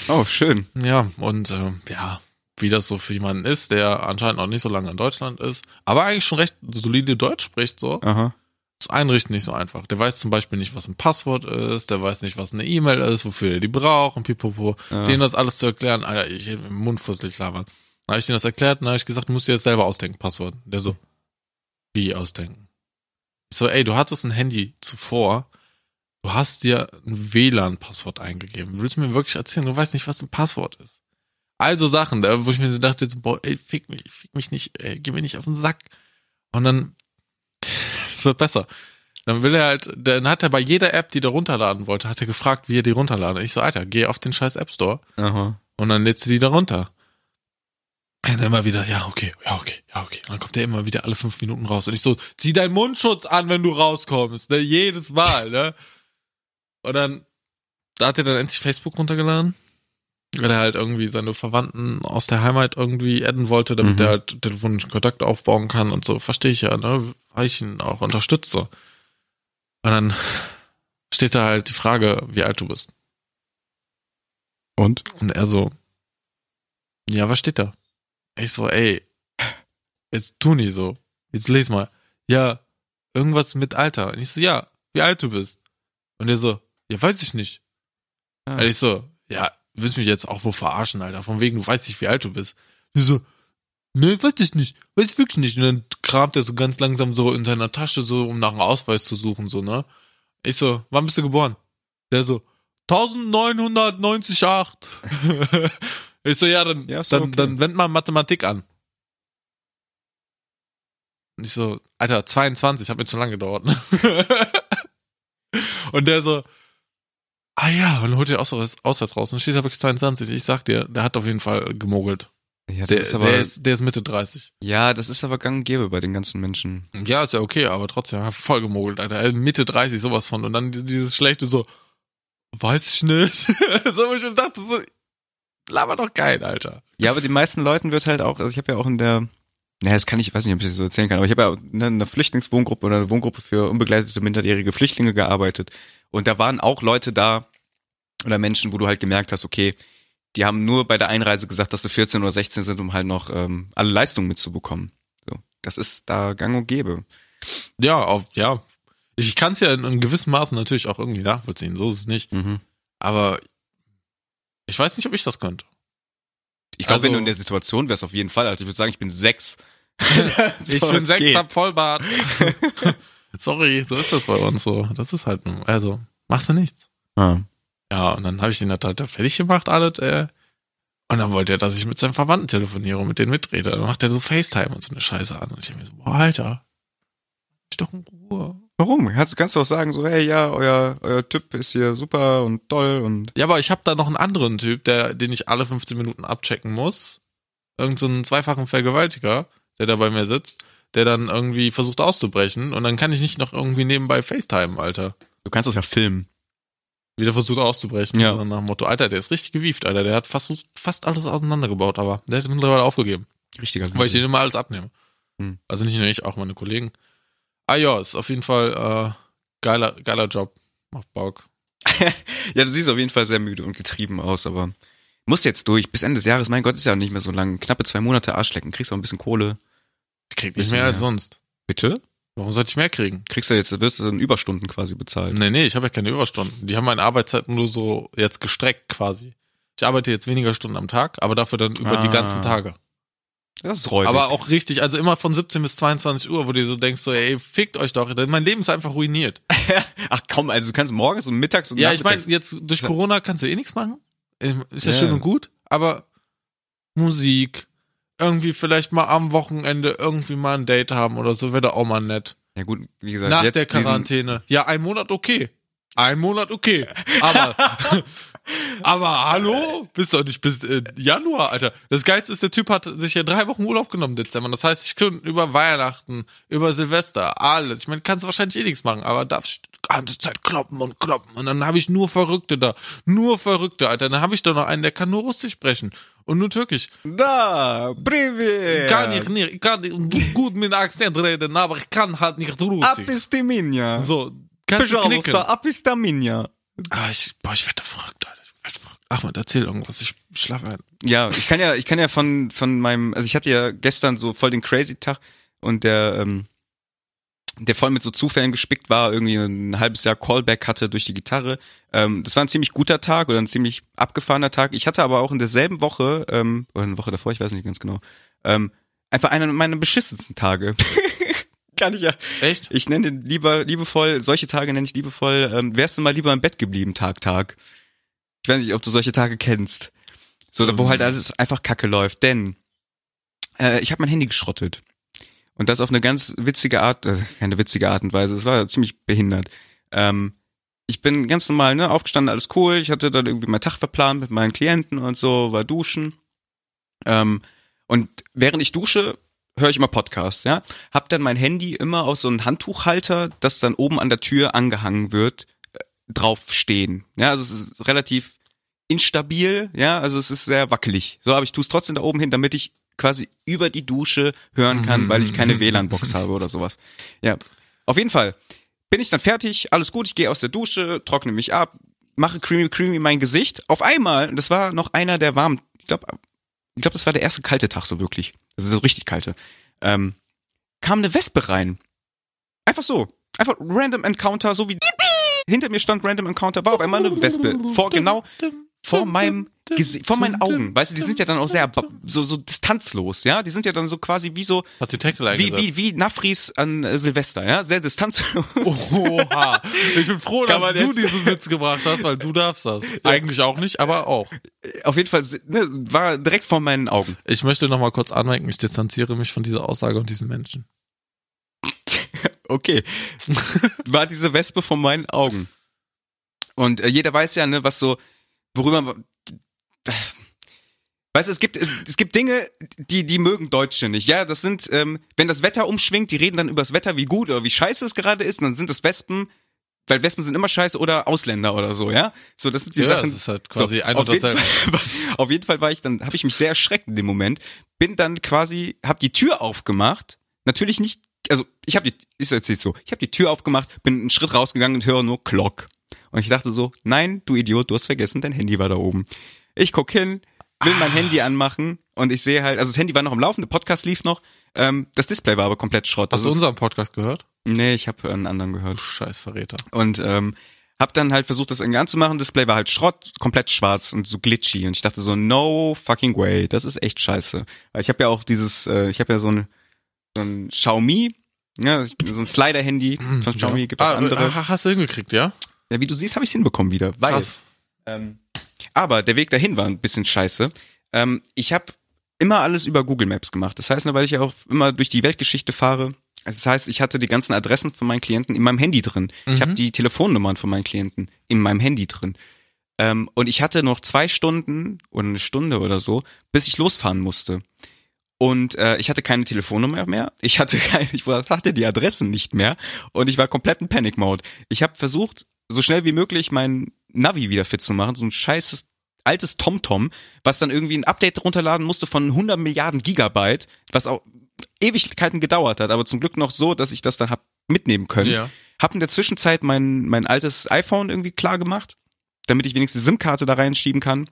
Oh, schön. Ja, und äh, ja, wie das so für jemanden ist, der anscheinend noch nicht so lange in Deutschland ist, aber eigentlich schon recht solide Deutsch spricht, so. Aha. Das Einrichten nicht so einfach. Der weiß zum Beispiel nicht, was ein Passwort ist, der weiß nicht, was eine E-Mail ist, wofür er die braucht und pipopo. Ja. Denen das alles zu erklären, Alter, ich hätte dem Mund fusselig labern. Dann habe ich denen das erklärt und dann habe ich gesagt, du musst dir jetzt selber ausdenken, Passwort. Der so, Wie ausdenken? Ich so, ey, du hattest ein Handy zuvor, du hast dir ein WLAN-Passwort eingegeben. Willst du mir wirklich erzählen, du weißt nicht, was ein Passwort ist? Also Sachen, da, wo ich mir so dachte, so, boah, ey, fick mich, fick mich nicht, ey, geh mir nicht auf den Sack. Und dann, es wird besser. Dann will er halt, dann hat er bei jeder App, die er runterladen wollte, hat er gefragt, wie er die runterladen. Ich so, Alter, geh auf den scheiß App Store Aha. und dann lädst du die da runter. Und dann immer wieder, ja, okay, ja, okay, ja, okay. Und dann kommt er immer wieder alle fünf Minuten raus. Und ich so, zieh deinen Mundschutz an, wenn du rauskommst, ne? Jedes Mal, ne? Und dann, da hat er dann endlich Facebook runtergeladen. Weil er halt irgendwie seine Verwandten aus der Heimat irgendwie adden wollte, damit Mhm. er halt telefonischen Kontakt aufbauen kann und so. Verstehe ich ja, ne? Weil ich ihn auch unterstütze. Und dann steht da halt die Frage, wie alt du bist. Und? Und er so, ja, was steht da? Ich so, ey, jetzt tu nicht so. Jetzt les mal. Ja, irgendwas mit Alter. Und ich so, ja, wie alt du bist. Und er so, ja, weiß ich nicht. Ah. Und ich so, ja, willst mich jetzt auch wohl verarschen, Alter. Von wegen, du weißt nicht, wie alt du bist. Ich so, ne, weiß ich nicht. Weiß ich wirklich nicht. Und dann kramt er so ganz langsam so in seiner Tasche so, um nach einem Ausweis zu suchen, so, ne? Ich so, wann bist du geboren? Der so, 1998. ich so, ja, dann, Ja, doch dann, okay. dann wend mal Mathematik an. Und ich so, Alter, 22, hat mir zu lange gedauert, ne? Und der so, ah ja, und holt den Ausweis, Ausweis raus und steht da wirklich 22. Ich sag dir, der hat auf jeden Fall gemogelt. Ja, Der, ist aber, der, ist, der ist Mitte 30. ja, das ist aber gang und gäbe bei den ganzen Menschen. Ja, ist ja okay, aber trotzdem, hat voll gemogelt, Alter. Äh, Mitte 30, sowas von. Und dann dieses schlechte so, weiß ich nicht. so, ich dachte, so, laber doch geil, Alter. Ja, aber den meisten Leuten wird halt auch, also ich habe ja auch in der, naja, das kann ich, ich weiß nicht, ob ich das so erzählen kann, aber ich habe ja in einer Flüchtlingswohngruppe oder einer Wohngruppe für unbegleitete minderjährige Flüchtlinge gearbeitet. Und da waren auch Leute da oder Menschen, wo du halt gemerkt hast, okay, die haben nur bei der Einreise gesagt, dass sie 14 oder 16 sind, um halt noch ähm, alle Leistungen mitzubekommen. So, das ist da gang und gäbe. Ja, auf, ja. Ich kann es ja in einem gewissen Maße natürlich auch irgendwie nachvollziehen. So ist es nicht. Mhm. Aber ich weiß nicht, ob ich das könnte. Ich glaube, Also- wenn du in der Situation wärst, auf jeden Fall. Also ich würde sagen, ich bin sechs. ich So, bin sechs, geht. hab Vollbart. Sorry, so ist das bei uns so. Das ist halt, also, machst du nichts. Ah. Ja, und dann habe ich den halt halt fertig gemacht, alles, äh. Und dann wollte er, dass ich mit seinen Verwandten telefoniere und mit denen mitrede. Dann macht er so FaceTime und so eine Scheiße an. Und ich denke mir so, boah, Alter. Ich doch in Ruhe. Warum? Kannst, kannst du auch sagen, so, hey, ja, euer, euer Typ ist hier super und toll und Ja, aber ich habe da noch einen anderen Typ, der, den ich alle 15 Minuten abchecken muss. Irgend so einen zweifachen Vergewaltiger, der da bei mir sitzt, der dann irgendwie versucht auszubrechen. Und dann kann ich nicht noch irgendwie nebenbei FaceTime, Alter. du kannst das ja filmen. Wieder versucht auszubrechen. Ja. Sondern nach dem Motto, Alter, der ist richtig gewieft, Alter. Der hat fast, fast alles auseinandergebaut, aber der hat mittlerweile aufgegeben. Richtiger Weil ich den immer alles abnehme. Hm. Also nicht nur ich, auch meine Kollegen. Ah ja, ist auf jeden Fall äh, geiler, geiler Job. Macht Bock. Ja, du siehst auf jeden Fall sehr müde und getrieben aus, aber muss jetzt durch. Bis Ende des Jahres, mein Gott, ist ja nicht mehr so lang. Knappe zwei Monate Arschlecken. Kriegst auch ein bisschen Kohle. Ich krieg nicht Bisschen mehr als mehr. sonst. Bitte? Warum sollte ich mehr kriegen? Kriegst du jetzt, wirst du in Überstunden quasi bezahlt. Nee, nee, ich habe ja keine Überstunden. Die haben meine Arbeitszeit nur so jetzt gestreckt quasi. Ich arbeite jetzt weniger Stunden am Tag, aber dafür dann über die Ah. ganzen Tage. Das ist räudig. Aber auch richtig, also immer von 17 bis 22 Uhr, wo du so denkst, so, ey, fickt euch doch. Mein Leben ist einfach ruiniert. Ach komm, also du kannst morgens und mittags und Ja, ich meine, jetzt durch Corona kannst du eh nichts machen. Ähm, Ist ja, Ja. schön und gut, aber Musik, irgendwie vielleicht mal am Wochenende irgendwie mal ein Date haben oder so, wäre doch auch mal nett. Ja gut, wie gesagt, Nach der Quarantäne. Ja, ein Monat okay. Ein Monat okay. Aber, aber hallo? Bist doch nicht bis äh, Januar, Alter. Das Geilste ist, der Typ hat sich ja drei Wochen Urlaub genommen im Dezember. Das heißt, ich könnte über Weihnachten, über Silvester, alles. Ich meine, kannst du wahrscheinlich eh nichts machen, aber darfst die ganze Zeit kloppen und kloppen. Und dann habe ich nur Verrückte da. Nur Verrückte, Alter. Dann habe ich da noch einen, der kann nur Russisch sprechen. Und nur Türkisch. Da, привет. Kann ich nicht, ich kann nicht gut mit Akzent reden, aber ich kann halt nicht Russisch. Аписти меня. So, kannst du knicken. Пожалуйста, аписти меня. Ah, ich, boah, ich werde verrückt, Alter. Ich werde verrückt. Ahmed, erzähl irgendwas. Ich schlafe ein. Ja, ich kann ja, ich kann ja von, von meinem, also ich hatte ja gestern so voll den crazy Tag und der, ähm, der voll mit so Zufällen gespickt war, irgendwie ein halbes Jahr Callback hatte durch die Gitarre. Ähm, das war ein ziemlich guter Tag oder ein ziemlich abgefahrener Tag. Ich hatte aber auch in derselben Woche, ähm, oder eine Woche davor, ich weiß nicht ganz genau, ähm, einfach einen meiner beschissensten Tage. Kann ich ja. Echt? Ich nenne den lieber, liebevoll, solche Tage nenne ich liebevoll, ähm, wärst du mal lieber im Bett geblieben, Tag, Tag. Ich weiß nicht, ob du solche Tage kennst. So, wo Mhm. halt alles einfach kacke läuft. Denn äh, ich habe mein Handy geschrottet. Und das auf eine ganz witzige Art, äh, keine witzige Art und Weise, es war ziemlich behindert. Ähm, ich bin ganz normal, ne, aufgestanden, alles cool. Ich hatte dann irgendwie meinen Tag verplant mit meinen Klienten und so, war duschen. Ähm, und während ich dusche, höre ich immer Podcasts, ja. Hab dann mein Handy immer auf so einen Handtuchhalter, das dann oben an der Tür angehangen wird, äh, drauf stehen. Ja, also es ist relativ instabil, ja, also es ist sehr wackelig. So, aber ich tue es trotzdem da oben hin, damit ich quasi über die Dusche hören kann, weil ich keine WLAN-Box habe oder sowas. Ja, auf jeden Fall bin ich dann fertig, alles gut, ich gehe aus der Dusche, trockne mich ab, mache creamy creamy mein Gesicht. Auf einmal, das war noch einer der warmen, ich glaube, ich glaube, das war der erste kalte Tag so wirklich. Das ist so richtig kalte. Ähm, kam eine Wespe rein. Einfach so. Einfach random Encounter, so wie hinter mir stand Random Encounter, war auf einmal eine Wespe. Vor genau, vor meinem vor meinen Augen. Weißt du, die sind ja dann auch sehr so, so distanzlos, ja? Die sind ja dann so quasi wie so, Hat die Tackle wie, eingesetzt. wie, wie Nafris an äh, Silvester, ja? Sehr distanzlos. Oha. Ich bin froh, dass du jetzt- diesen Witz gebracht hast, weil du darfst das. Eigentlich auch nicht, aber auch. Auf jeden Fall, ne, war direkt vor meinen Augen. Ich möchte noch mal kurz anmerken, ich distanziere mich von dieser Aussage und diesen Menschen. Okay. War diese Wespe vor meinen Augen. Und äh, jeder weiß ja, ne, was so, worüber man. Weißt du, es gibt, es gibt Dinge, die, die mögen Deutsche nicht. Ja, das sind, ähm, wenn das Wetter umschwingt, die reden dann über das Wetter, wie gut oder wie scheiße es gerade ist, und dann sind das Wespen, weil Wespen sind immer scheiße oder Ausländer oder so, ja? So, das sind die ja, Sachen. das ist halt quasi so, ein auf jeden. Fall, auf jeden Fall war ich dann, habe ich mich sehr erschreckt in dem Moment, bin dann quasi, habe die Tür aufgemacht, natürlich nicht, also ich habe die, ich erzähl's so, ich habe die Tür aufgemacht, bin einen Schritt rausgegangen und höre nur Glock. Und ich dachte so, nein, du Idiot, du hast vergessen, dein Handy war da oben. Ich guck hin, will mein Handy anmachen und ich sehe halt, also das Handy war noch am Laufen, der Podcast lief noch, ähm, das Display war aber komplett Schrott. Hast du Also es- unseren Podcast gehört? Nee, ich habe einen anderen gehört. Du scheiß Verräter. Und ähm, hab dann halt versucht, das irgendwie anzumachen. Display war halt Schrott, komplett schwarz und so glitchy. Und ich dachte so, no fucking way, das ist echt scheiße. Weil ich habe ja auch dieses, äh, ich habe ja so ein, so ein Xiaomi, ja, so ein Slider-Handy von Xiaomi, gibt auch ah, andere. ah, Hast du hingekriegt, ja? Ja, wie du siehst, habe ich hinbekommen wieder. Weil, Krass. ähm, aber der Weg dahin war ein bisschen scheiße. Ähm, ich habe immer alles über Google Maps gemacht. Das heißt, weil ich auch immer durch die Weltgeschichte fahre. Also Das heißt, ich hatte die ganzen Adressen von meinen Klienten in meinem Handy drin. Ich habe die Telefonnummern von meinen Klienten in meinem Handy drin. Ähm, und ich hatte noch zwei Stunden oder eine Stunde oder so, bis ich losfahren musste. Und äh, ich hatte keine Telefonnummer mehr. Ich hatte keine, ich hatte die Adressen nicht mehr. Und ich war komplett in Panic Mode. Ich habe versucht, so schnell wie möglich mein Navi wieder fit zu machen. So ein scheißes altes TomTom, was dann irgendwie ein Update runterladen musste von 100 Milliarden Gigabyte, was auch Ewigkeiten gedauert hat, aber zum Glück noch so, dass ich das dann hab mitnehmen können. Ja. Hab in der Zwischenzeit mein, mein altes iPhone irgendwie klar gemacht, damit ich wenigstens die SIM-Karte da reinschieben kann.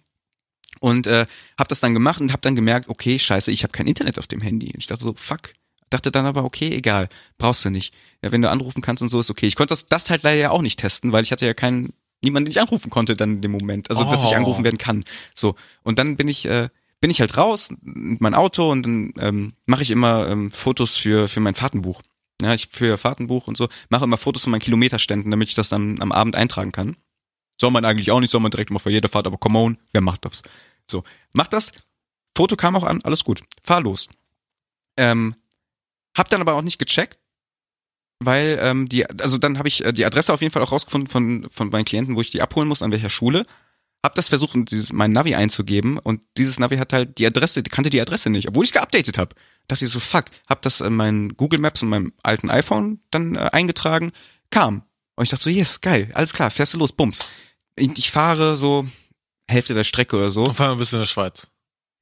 Und äh, hab das dann gemacht und hab dann gemerkt, okay, scheiße, ich habe kein Internet auf dem Handy. Und ich dachte so, fuck. Dachte dann aber, okay, egal, brauchst du nicht. Ja, wenn du anrufen kannst und so, ist okay. Ich konnte das, das halt leider ja auch nicht testen, weil ich hatte ja keinen, niemanden, den ich anrufen konnte dann in dem Moment. Also, dass ich Oh. angerufen werden kann. So. Und dann bin ich, äh, bin ich halt raus mit mein Auto und dann ähm, mache ich immer ähm, Fotos für, für mein Fahrtenbuch. Ja, ich für Fahrtenbuch und so, mache immer Fotos von meinen Kilometerständen, damit ich das dann am Abend eintragen kann. Soll man eigentlich auch nicht, soll man direkt immer vor jeder Fahrt, aber come on, wer macht das? So, mach das. Foto kam auch an, alles gut. Fahr los. Ähm, hab dann aber auch nicht gecheckt, weil ähm, die, also dann habe ich äh, die Adresse auf jeden Fall auch rausgefunden von von meinen Klienten, wo ich die abholen muss, an welcher Schule. Hab das versucht, dieses, mein Navi einzugeben und dieses Navi hat halt die Adresse, kannte die Adresse nicht, obwohl ich geupdatet habe. Dachte ich so, fuck, hab das in meinen Google Maps und meinem alten iPhone dann äh, eingetragen, kam. Und ich dachte so, yes, geil, alles klar, fährst du los, bums. Ich, ich fahre so Hälfte der Strecke oder so. Und vor allem bist du in der Schweiz.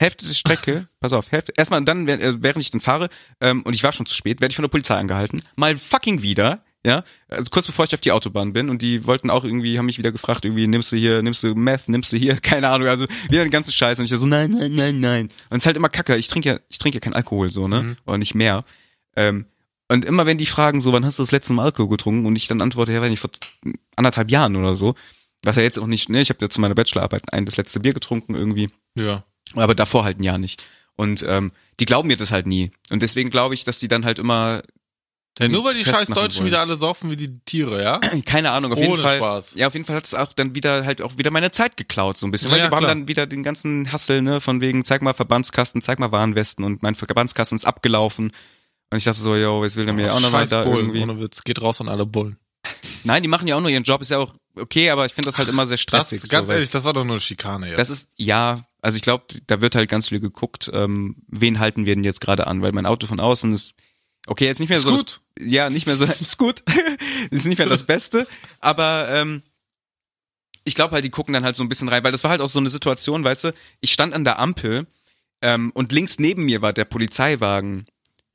Hälfte der Strecke, pass auf, Hälfte, erstmal dann, während äh, während ich dann fahre, ähm, und ich war schon zu spät, werde ich von der Polizei angehalten. Mal fucking wieder, ja, also kurz bevor ich auf die Autobahn bin und die wollten auch irgendwie, haben mich wieder gefragt, irgendwie, nimmst du hier, nimmst du Meth, nimmst du hier, keine Ahnung, also wieder den ganzen Scheiß und ich so, nein, nein, nein, nein. Und es ist halt immer kacke, ich trinke ja, ich trinke ja keinen Alkohol, so, ne, Mhm. oder nicht mehr. Ähm, und immer wenn die fragen, so, wann hast du das letzte Mal Alkohol getrunken? Und ich dann antworte, ja, weiß nicht, vor anderthalb Jahren oder so. Was ja jetzt auch nicht, ne, ich habe ja zu meiner Bachelorarbeit ein das letzte Bier getrunken irgendwie Ja. Aber davor halt ein Jahr nicht. Und ähm, die glauben mir das halt nie. Und deswegen glaube ich, dass die dann halt immer Ja, nur weil die Test scheiß Deutschen wollen. wieder alle saufen wie die Tiere, ja? Keine Ahnung, auf jeden Ohne Fall. Spaß. Ja, auf jeden Fall hat es auch dann wieder halt auch wieder meine Zeit geklaut, so ein bisschen. Ja, Weil die haben dann wieder den ganzen Hassel, ne, von wegen, zeig mal Verbandskasten, zeig mal Warnwesten und mein Verbandskasten ist abgelaufen. Und ich dachte so, yo, jetzt will er mir auch noch da Bullen, irgendwie. ohne Witz. Geht raus an alle Bullen. Nein, die machen ja auch nur ihren Job, ist ja auch okay, aber ich finde das halt immer sehr Das, stressig. ganz so, ehrlich, das war doch nur Schikane jetzt. Das ist, ja, also ich glaube, da wird halt ganz viel geguckt, ähm, wen halten wir denn jetzt gerade an, weil mein Auto von außen ist, okay, jetzt nicht mehr Ist so, gut. Das, ja, nicht mehr so, ist gut, ist nicht mehr das Beste, aber ähm, ich glaube halt, die gucken dann halt so ein bisschen rein, weil das war halt auch so eine Situation, weißt du, ich stand an der Ampel ähm, und links neben mir war der Polizeiwagen,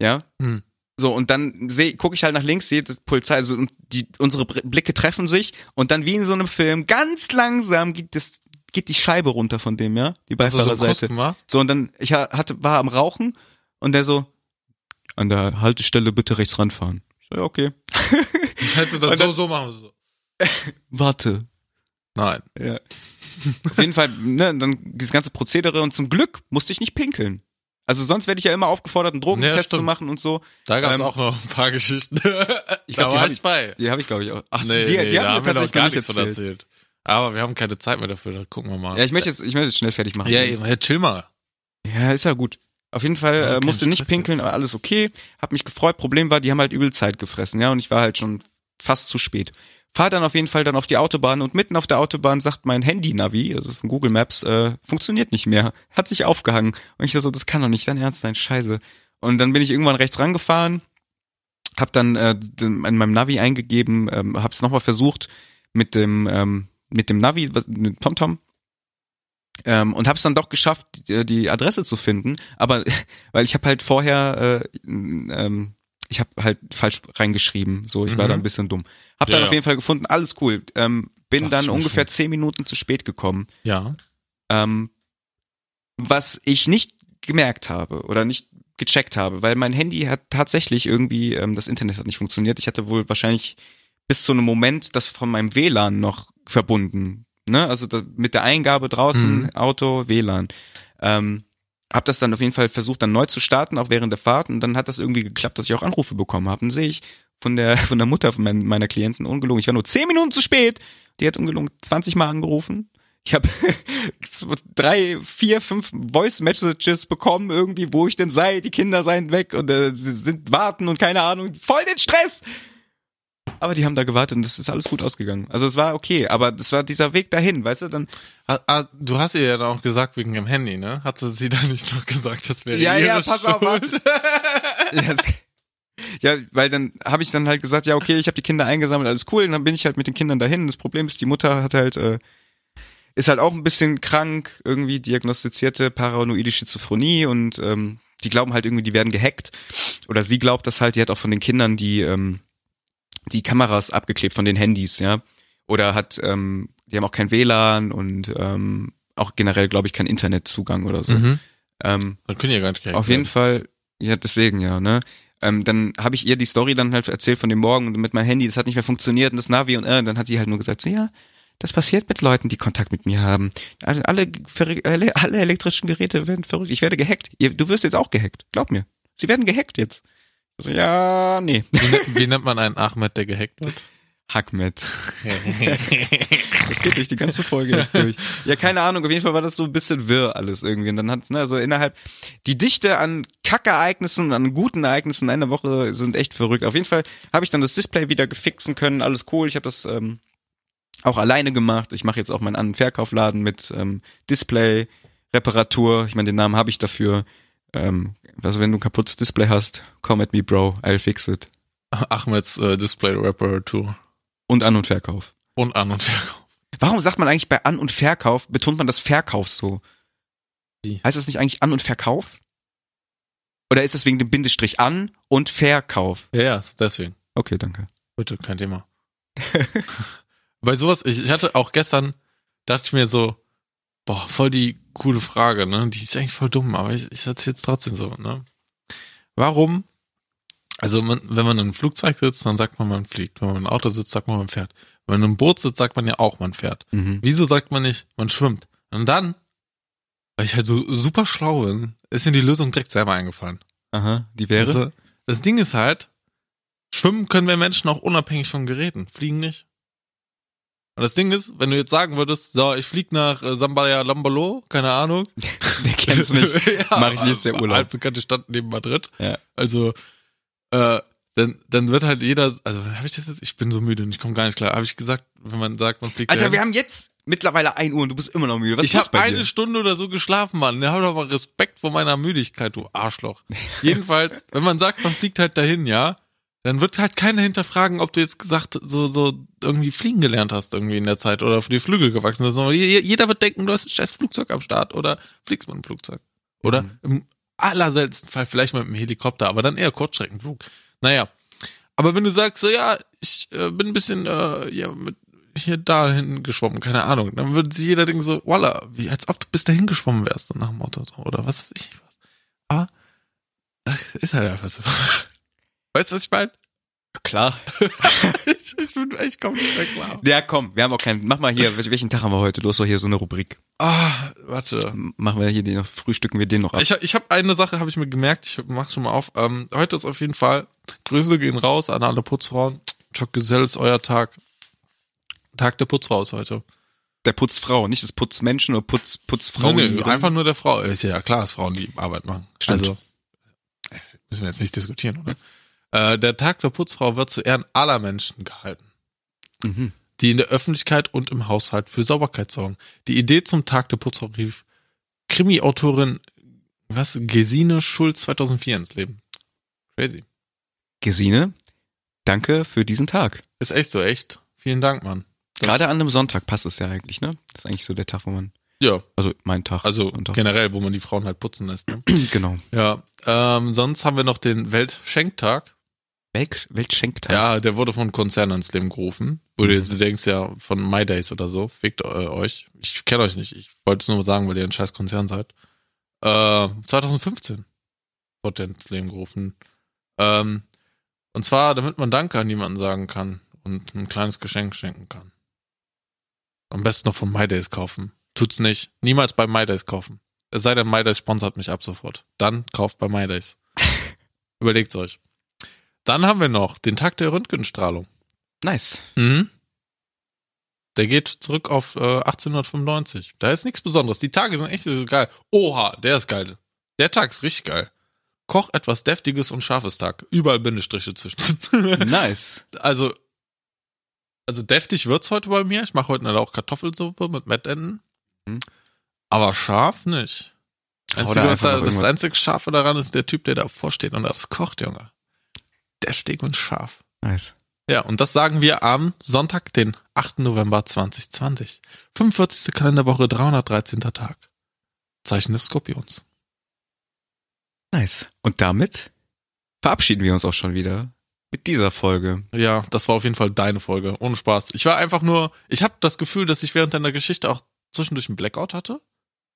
ja, Hm. so, und dann gucke ich halt nach links, sehe die Polizei, also und die, unsere Blicke treffen sich und dann wie in so einem Film, ganz langsam geht das, geht die Scheibe runter von dem, ja? Die so Beifahrerseite. gemacht? So, und dann, ich ha- hatte, war am Rauchen und der so, an der Haltestelle bitte rechts ranfahren. Ich so, ja, okay. Du Und das dann- so, so machen. So. Warte. Nein. Ja. Auf jeden Fall, ne, dann das ganze Prozedere und zum Glück musste ich nicht pinkeln. Also sonst werde ich ja immer aufgefordert, einen Drogentest Ja, zu machen und so. Da gab's Ähm, auch noch ein paar Geschichten. Ich da glaub, die war hab ich ich- bei. Die habe ich, glaube ich, auch. Ach so, nee, die, nee, die da haben wir tatsächlich gar nicht nichts erzählt. erzählt. Aber wir haben keine Zeit mehr dafür, da gucken wir mal. Ja, ich möchte jetzt, ich möchte jetzt schnell fertig machen. ja, eben, hey, chill mal. Ja, ist ja gut. Auf jeden Fall Ja, äh, musste nicht Stress pinkeln, jetzt. aber alles okay. Hab mich gefreut. Problem war, die haben halt übel Zeit gefressen, ja, und ich war halt schon fast zu spät. Fahr dann auf jeden Fall dann auf die Autobahn und mitten auf der Autobahn sagt mein Handy-Navi, also von Google Maps, äh, funktioniert nicht mehr. Hat sich aufgehangen. Und ich dachte so, das kann doch nicht dein Ernst sein, scheiße. Und dann bin ich irgendwann rechts rangefahren, hab dann äh, in meinem Navi eingegeben, ähm, hab's nochmal versucht mit dem, ähm, mit dem Navi, mit TomTom, ähm, und habe es dann doch geschafft, die, die Adresse zu finden. Aber weil ich habe halt vorher, äh, ähm, ich habe halt falsch reingeschrieben. So, ich war Mhm. da ein bisschen dumm. Hab Ja, dann auf jeden Fall gefunden, alles cool. Ähm, bin Ach, dann ungefähr schön. zehn Minuten zu spät gekommen. Ja. Ähm, was ich nicht gemerkt habe oder nicht gecheckt habe, weil mein Handy hat tatsächlich irgendwie, ähm, das Internet hat nicht funktioniert. Ich hatte wohl wahrscheinlich bis zu einem Moment das von meinem WLAN noch verbunden. Ne? Also da, mit der Eingabe draußen, Mhm. Auto, WLAN. Ähm, hab das dann auf jeden Fall versucht, dann neu zu starten, auch während der Fahrt. Und dann hat das irgendwie geklappt, dass ich auch Anrufe bekommen habe. Und sehe ich von der, von der Mutter von mein, meiner Klienten ungelogen. Ich war nur zehn Minuten zu spät. Die hat ungelogen 20 Mal angerufen. Ich habe drei, vier, fünf Voice Messages bekommen, irgendwie, wo ich denn sei. Die Kinder seien weg und äh, sie sind warten und keine Ahnung. Voll den Stress! Aber die haben da gewartet und das ist alles gut ausgegangen. Also es war okay, aber das war dieser Weg dahin, weißt du, dann. Ah, ah, Du hast ihr ja dann auch gesagt wegen dem Handy, ne? Hat sie dann nicht noch gesagt, das wäre Ja, ihre ja, pass auf, Schuld? warte. Ja, es- ja, weil dann habe ich dann halt gesagt, ja, okay, ich habe die Kinder eingesammelt, alles cool, und dann bin ich halt mit den Kindern dahin. Das Problem ist, die Mutter hat halt, äh, ist halt auch ein bisschen krank, irgendwie diagnostizierte paranoide Schizophrenie und ähm, die glauben halt irgendwie, die werden gehackt. Oder sie glaubt das halt, die hat auch von den Kindern die, ähm, die Kameras abgeklebt von den Handys, ja. Oder hat, ähm, die haben auch kein WLAN und ähm, auch generell, glaube ich, keinen Internetzugang oder so. Mhm. Ähm, Dann können die ja gar nicht gehackt auf jeden. Fall, ja, deswegen ja, ne? Ähm, dann habe ich ihr die Story dann halt erzählt von dem Morgen und mit meinem Handy, das hat nicht mehr funktioniert und das Navi und äh, dann hat die halt nur gesagt, so, ja, das passiert mit Leuten, die Kontakt mit mir haben. Alle, alle, alle elektrischen Geräte werden verrückt. Ich werde gehackt. Ihr, du wirst jetzt auch gehackt. Glaub mir. Sie werden gehackt jetzt. So, ja, nee. Wie, wie nennt man einen Ahmed, der gehackt wird? Hackmet. Das geht durch die ganze Folge jetzt durch. Ja, keine Ahnung, auf jeden Fall war das so ein bisschen wirr alles irgendwie. Und dann hat, ne, also innerhalb, die Dichte an Kackereignissen, an guten Ereignissen in einer Woche sind echt verrückt. Auf jeden Fall habe ich dann das Display wieder gefixen können, alles cool. Ich habe das ähm, auch alleine gemacht. Ich mache jetzt auch meinen An- und Verkaufladen mit ähm, Display, Reparatur. Ich meine, den Namen habe ich dafür. Ähm, also wenn du ein kaputtes Display hast, come at me, bro, I'll fix it. Ahmeds äh, Display Reparatur. Und An- und Verkauf. Und An- und Verkauf. Warum sagt man eigentlich bei An- und Verkauf, betont man das Verkauf so? Wie? Heißt das nicht eigentlich An- und Verkauf? Oder ist das wegen dem Bindestrich An- und Verkauf? Ja, ja, deswegen. Okay, danke. Bitte, kein Thema. Bei sowas, ich, ich hatte auch gestern, dachte ich mir so, boah, voll die coole Frage, ne? Die ist eigentlich voll dumm, aber ich, ich erzähle es trotzdem so, ne? Warum? Also, man, wenn man in einem Flugzeug sitzt, dann sagt man, man fliegt. Wenn man im Auto sitzt, sagt man, man fährt. Wenn man in einem Boot sitzt, sagt man ja auch, man fährt. Mhm. Wieso sagt man nicht, man schwimmt? Und dann, weil ich halt so super schlau bin, ist mir die Lösung direkt selber eingefallen. Aha, die wäre? Also, das Ding ist halt, Schwimmen können wir Menschen auch unabhängig von Geräten, fliegen nicht. Und das Ding ist, wenn du jetzt sagen würdest, so, ich flieg nach äh, Sambaya Lambolo, keine Ahnung. Wer kennt's nicht? ja, Mach ich nächstes Jahr Urlaub. Altbekannte Stadt neben Madrid. Ja. Also, äh, dann, dann wird halt jeder, also habe ich das jetzt, ich bin so müde und ich komme gar nicht klar. Habe ich gesagt, wenn man sagt, man fliegt Alter, dahin? wir haben jetzt mittlerweile 1 Uhr und du bist immer noch müde. Was ich habe eine? Stunde oder so geschlafen, Mann. Der hat doch mal Respekt vor meiner Müdigkeit, du Arschloch. Jedenfalls, wenn man sagt, man fliegt halt dahin, ja, dann wird halt keiner hinterfragen, ob du jetzt gesagt so so irgendwie fliegen gelernt hast irgendwie in der Zeit oder für die Flügel gewachsen bist. Jeder wird denken, du hast ein scheiß Flugzeug am Start oder fliegst mit einem Flugzeug. Oder Mhm. im allerseltensten Fall vielleicht mit einem Helikopter, aber dann eher Kurzstreckenflug. Naja, aber wenn du sagst, so ja, ich äh, bin ein bisschen äh, ja, mit hier dahin geschwommen, keine Ahnung, dann würde sich jeder denken so, voila, wie als ob du bis dahin geschwommen wärst, so nach dem Motto, so, oder was weiß ich was. Aber ist halt einfach so. Weißt du, was ich meine? Klar. ich, ich bin echt komplett weg, klar. Ja, komm, wir haben auch keinen. Mach mal hier, wel- welchen Tag haben wir heute? Du hast doch hier so eine Rubrik. Ah, warte. Machen wir hier den noch, frühstücken wir den noch ab. Ich, ich habe eine Sache, habe ich mir gemerkt, ich mach's schon mal auf. Ähm, heute ist auf jeden Fall, Grüße gehen raus an alle Putzfrauen. Chuck Gesell ist euer Tag. Tag der Putzfrau ist heute. Der Putzfrau, nicht des Putzmenschen oder Putz, Putzfrau. nee, nee, einfach nur der Frau. Ist ja klar, dass Frauen die Arbeit machen. Stimmt. Also, müssen wir jetzt nicht diskutieren, oder? Äh, der Tag der Putzfrau wird zu Ehren aller Menschen gehalten, Mhm. die in der Öffentlichkeit und im Haushalt für Sauberkeit sorgen. Die Idee zum Tag der Putzfrau rief Krimi-Autorin, was, Gesine Schulz 2004 ins Leben. Crazy. Gesine, danke für diesen Tag. Ist echt so, echt. Vielen Dank, Mann. Das- Gerade an einem Sonntag passt es ja eigentlich, ne? Das ist eigentlich so der Tag, wo man, Ja, also mein Tag. also Sonntag. generell, wo man die Frauen halt putzen lässt. Ne? genau. Ja, ähm, sonst haben wir noch den Weltschenktag. Welt, Weltschenktag. Ja, der wurde von Konzernen ins Leben gerufen. Wo du jetzt denkst ja von My Days oder so. Fickt äh, euch. Ich kenne euch nicht. Ich wollte es nur sagen, weil ihr ein scheiß Konzern seid. Äh, 2015 wurde der ins Leben gerufen. Ähm, und zwar, damit man Danke an jemanden sagen kann und ein kleines Geschenk schenken kann. Am besten noch von My Days kaufen. Tut's nicht. Niemals bei My Days kaufen. Es sei denn, My Days sponsert mich ab sofort. Dann kauft bei My Days. Überlegt's euch. Dann haben wir noch den Tag der Röntgenstrahlung. Nice. Mhm. Der geht zurück auf äh, 1895. Da ist nichts Besonderes. Die Tage sind echt so geil. Oha, der ist geil. Der Tag ist richtig geil. Koch etwas Deftiges und Scharfes Tag. Überall Bindestriche zwischen. Nice. also, also deftig wird's heute bei mir. Ich mache heute eine Lauch-Kartoffelsuppe mit Mettenden. Mhm. Aber scharf nicht. Einzige, da das einzige Scharfe daran ist der Typ, der davor steht und das kocht, Junge. Deftig und scharf. Nice. Ja, und das sagen wir am Sonntag, den 8. November 2020. 45. Kalenderwoche, 313. Tag. Zeichen des Skorpions. Nice. Und damit verabschieden wir uns auch schon wieder mit dieser Folge. Ja, das war auf jeden Fall deine Folge. Ohne Spaß. Ich war einfach nur, ich habe das Gefühl, dass ich während deiner Geschichte auch zwischendurch einen Blackout hatte.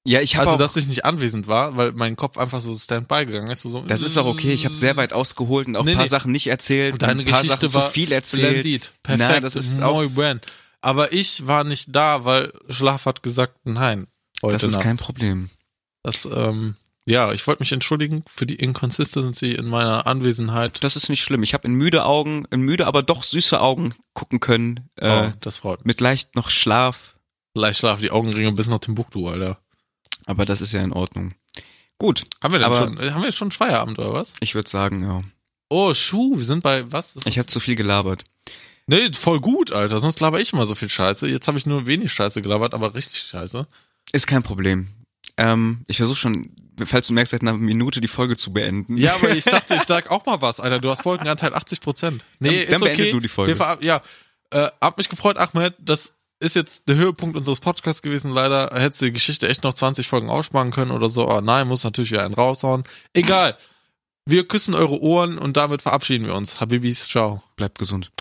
Ja, ich habe Also, dass ich nicht anwesend war, weil mein Kopf einfach so Standby gegangen ist. So, das ist auch okay. Ich habe sehr weit ausgeholt und auch Nee, ein paar nee. Sachen nicht erzählt. Und deine ein paar Geschichte Sachen war zu viel erzählt. splendid. Perfekt. Na, das ist auch- buen. Aber ich war nicht da, weil Schlaf hat gesagt, nein. Heute Das ist Nacht. kein Problem. Das, ähm, ja, ich wollte mich entschuldigen für die Inconsistency in meiner Anwesenheit. Das ist nicht schlimm. Ich habe in müde Augen, in müde, aber doch süße Augen gucken können. Äh, oh, das freut mich. Mit leicht noch Schlaf. Leicht schlafen die Augenringe bis nach Timbuktu, Alter. Aber das ist ja in Ordnung. Gut, Haben wir denn schon, haben wir schon Feierabend oder was? ich würde sagen, ja. Oh, Schuh, wir sind bei, was? Ist Ich habe zu viel gelabert. Nee, voll gut, Alter. Sonst laber ich immer so viel Scheiße. Jetzt habe ich nur wenig Scheiße gelabert, aber richtig Scheiße. Ist kein Problem. Ähm, ich versuche schon, falls du merkst, seit einer Minute die Folge zu beenden. Ja, aber ich dachte, ich sag auch mal was, Alter. Du hast Folgenanteil 80 Prozent. Nee, Dann- dann ist okay. beende du die Folge. Wir ja, äh, hab mich gefreut, Ahmed. Das ist jetzt der Höhepunkt unseres Podcasts gewesen. Leider hättest du die Geschichte echt noch 20 Folgen aussparen können oder so. Aber nein, muss natürlich wieder einen raushauen. Egal. Wir küssen eure Ohren und damit verabschieden wir uns. Habibis, ciao. Bleibt gesund.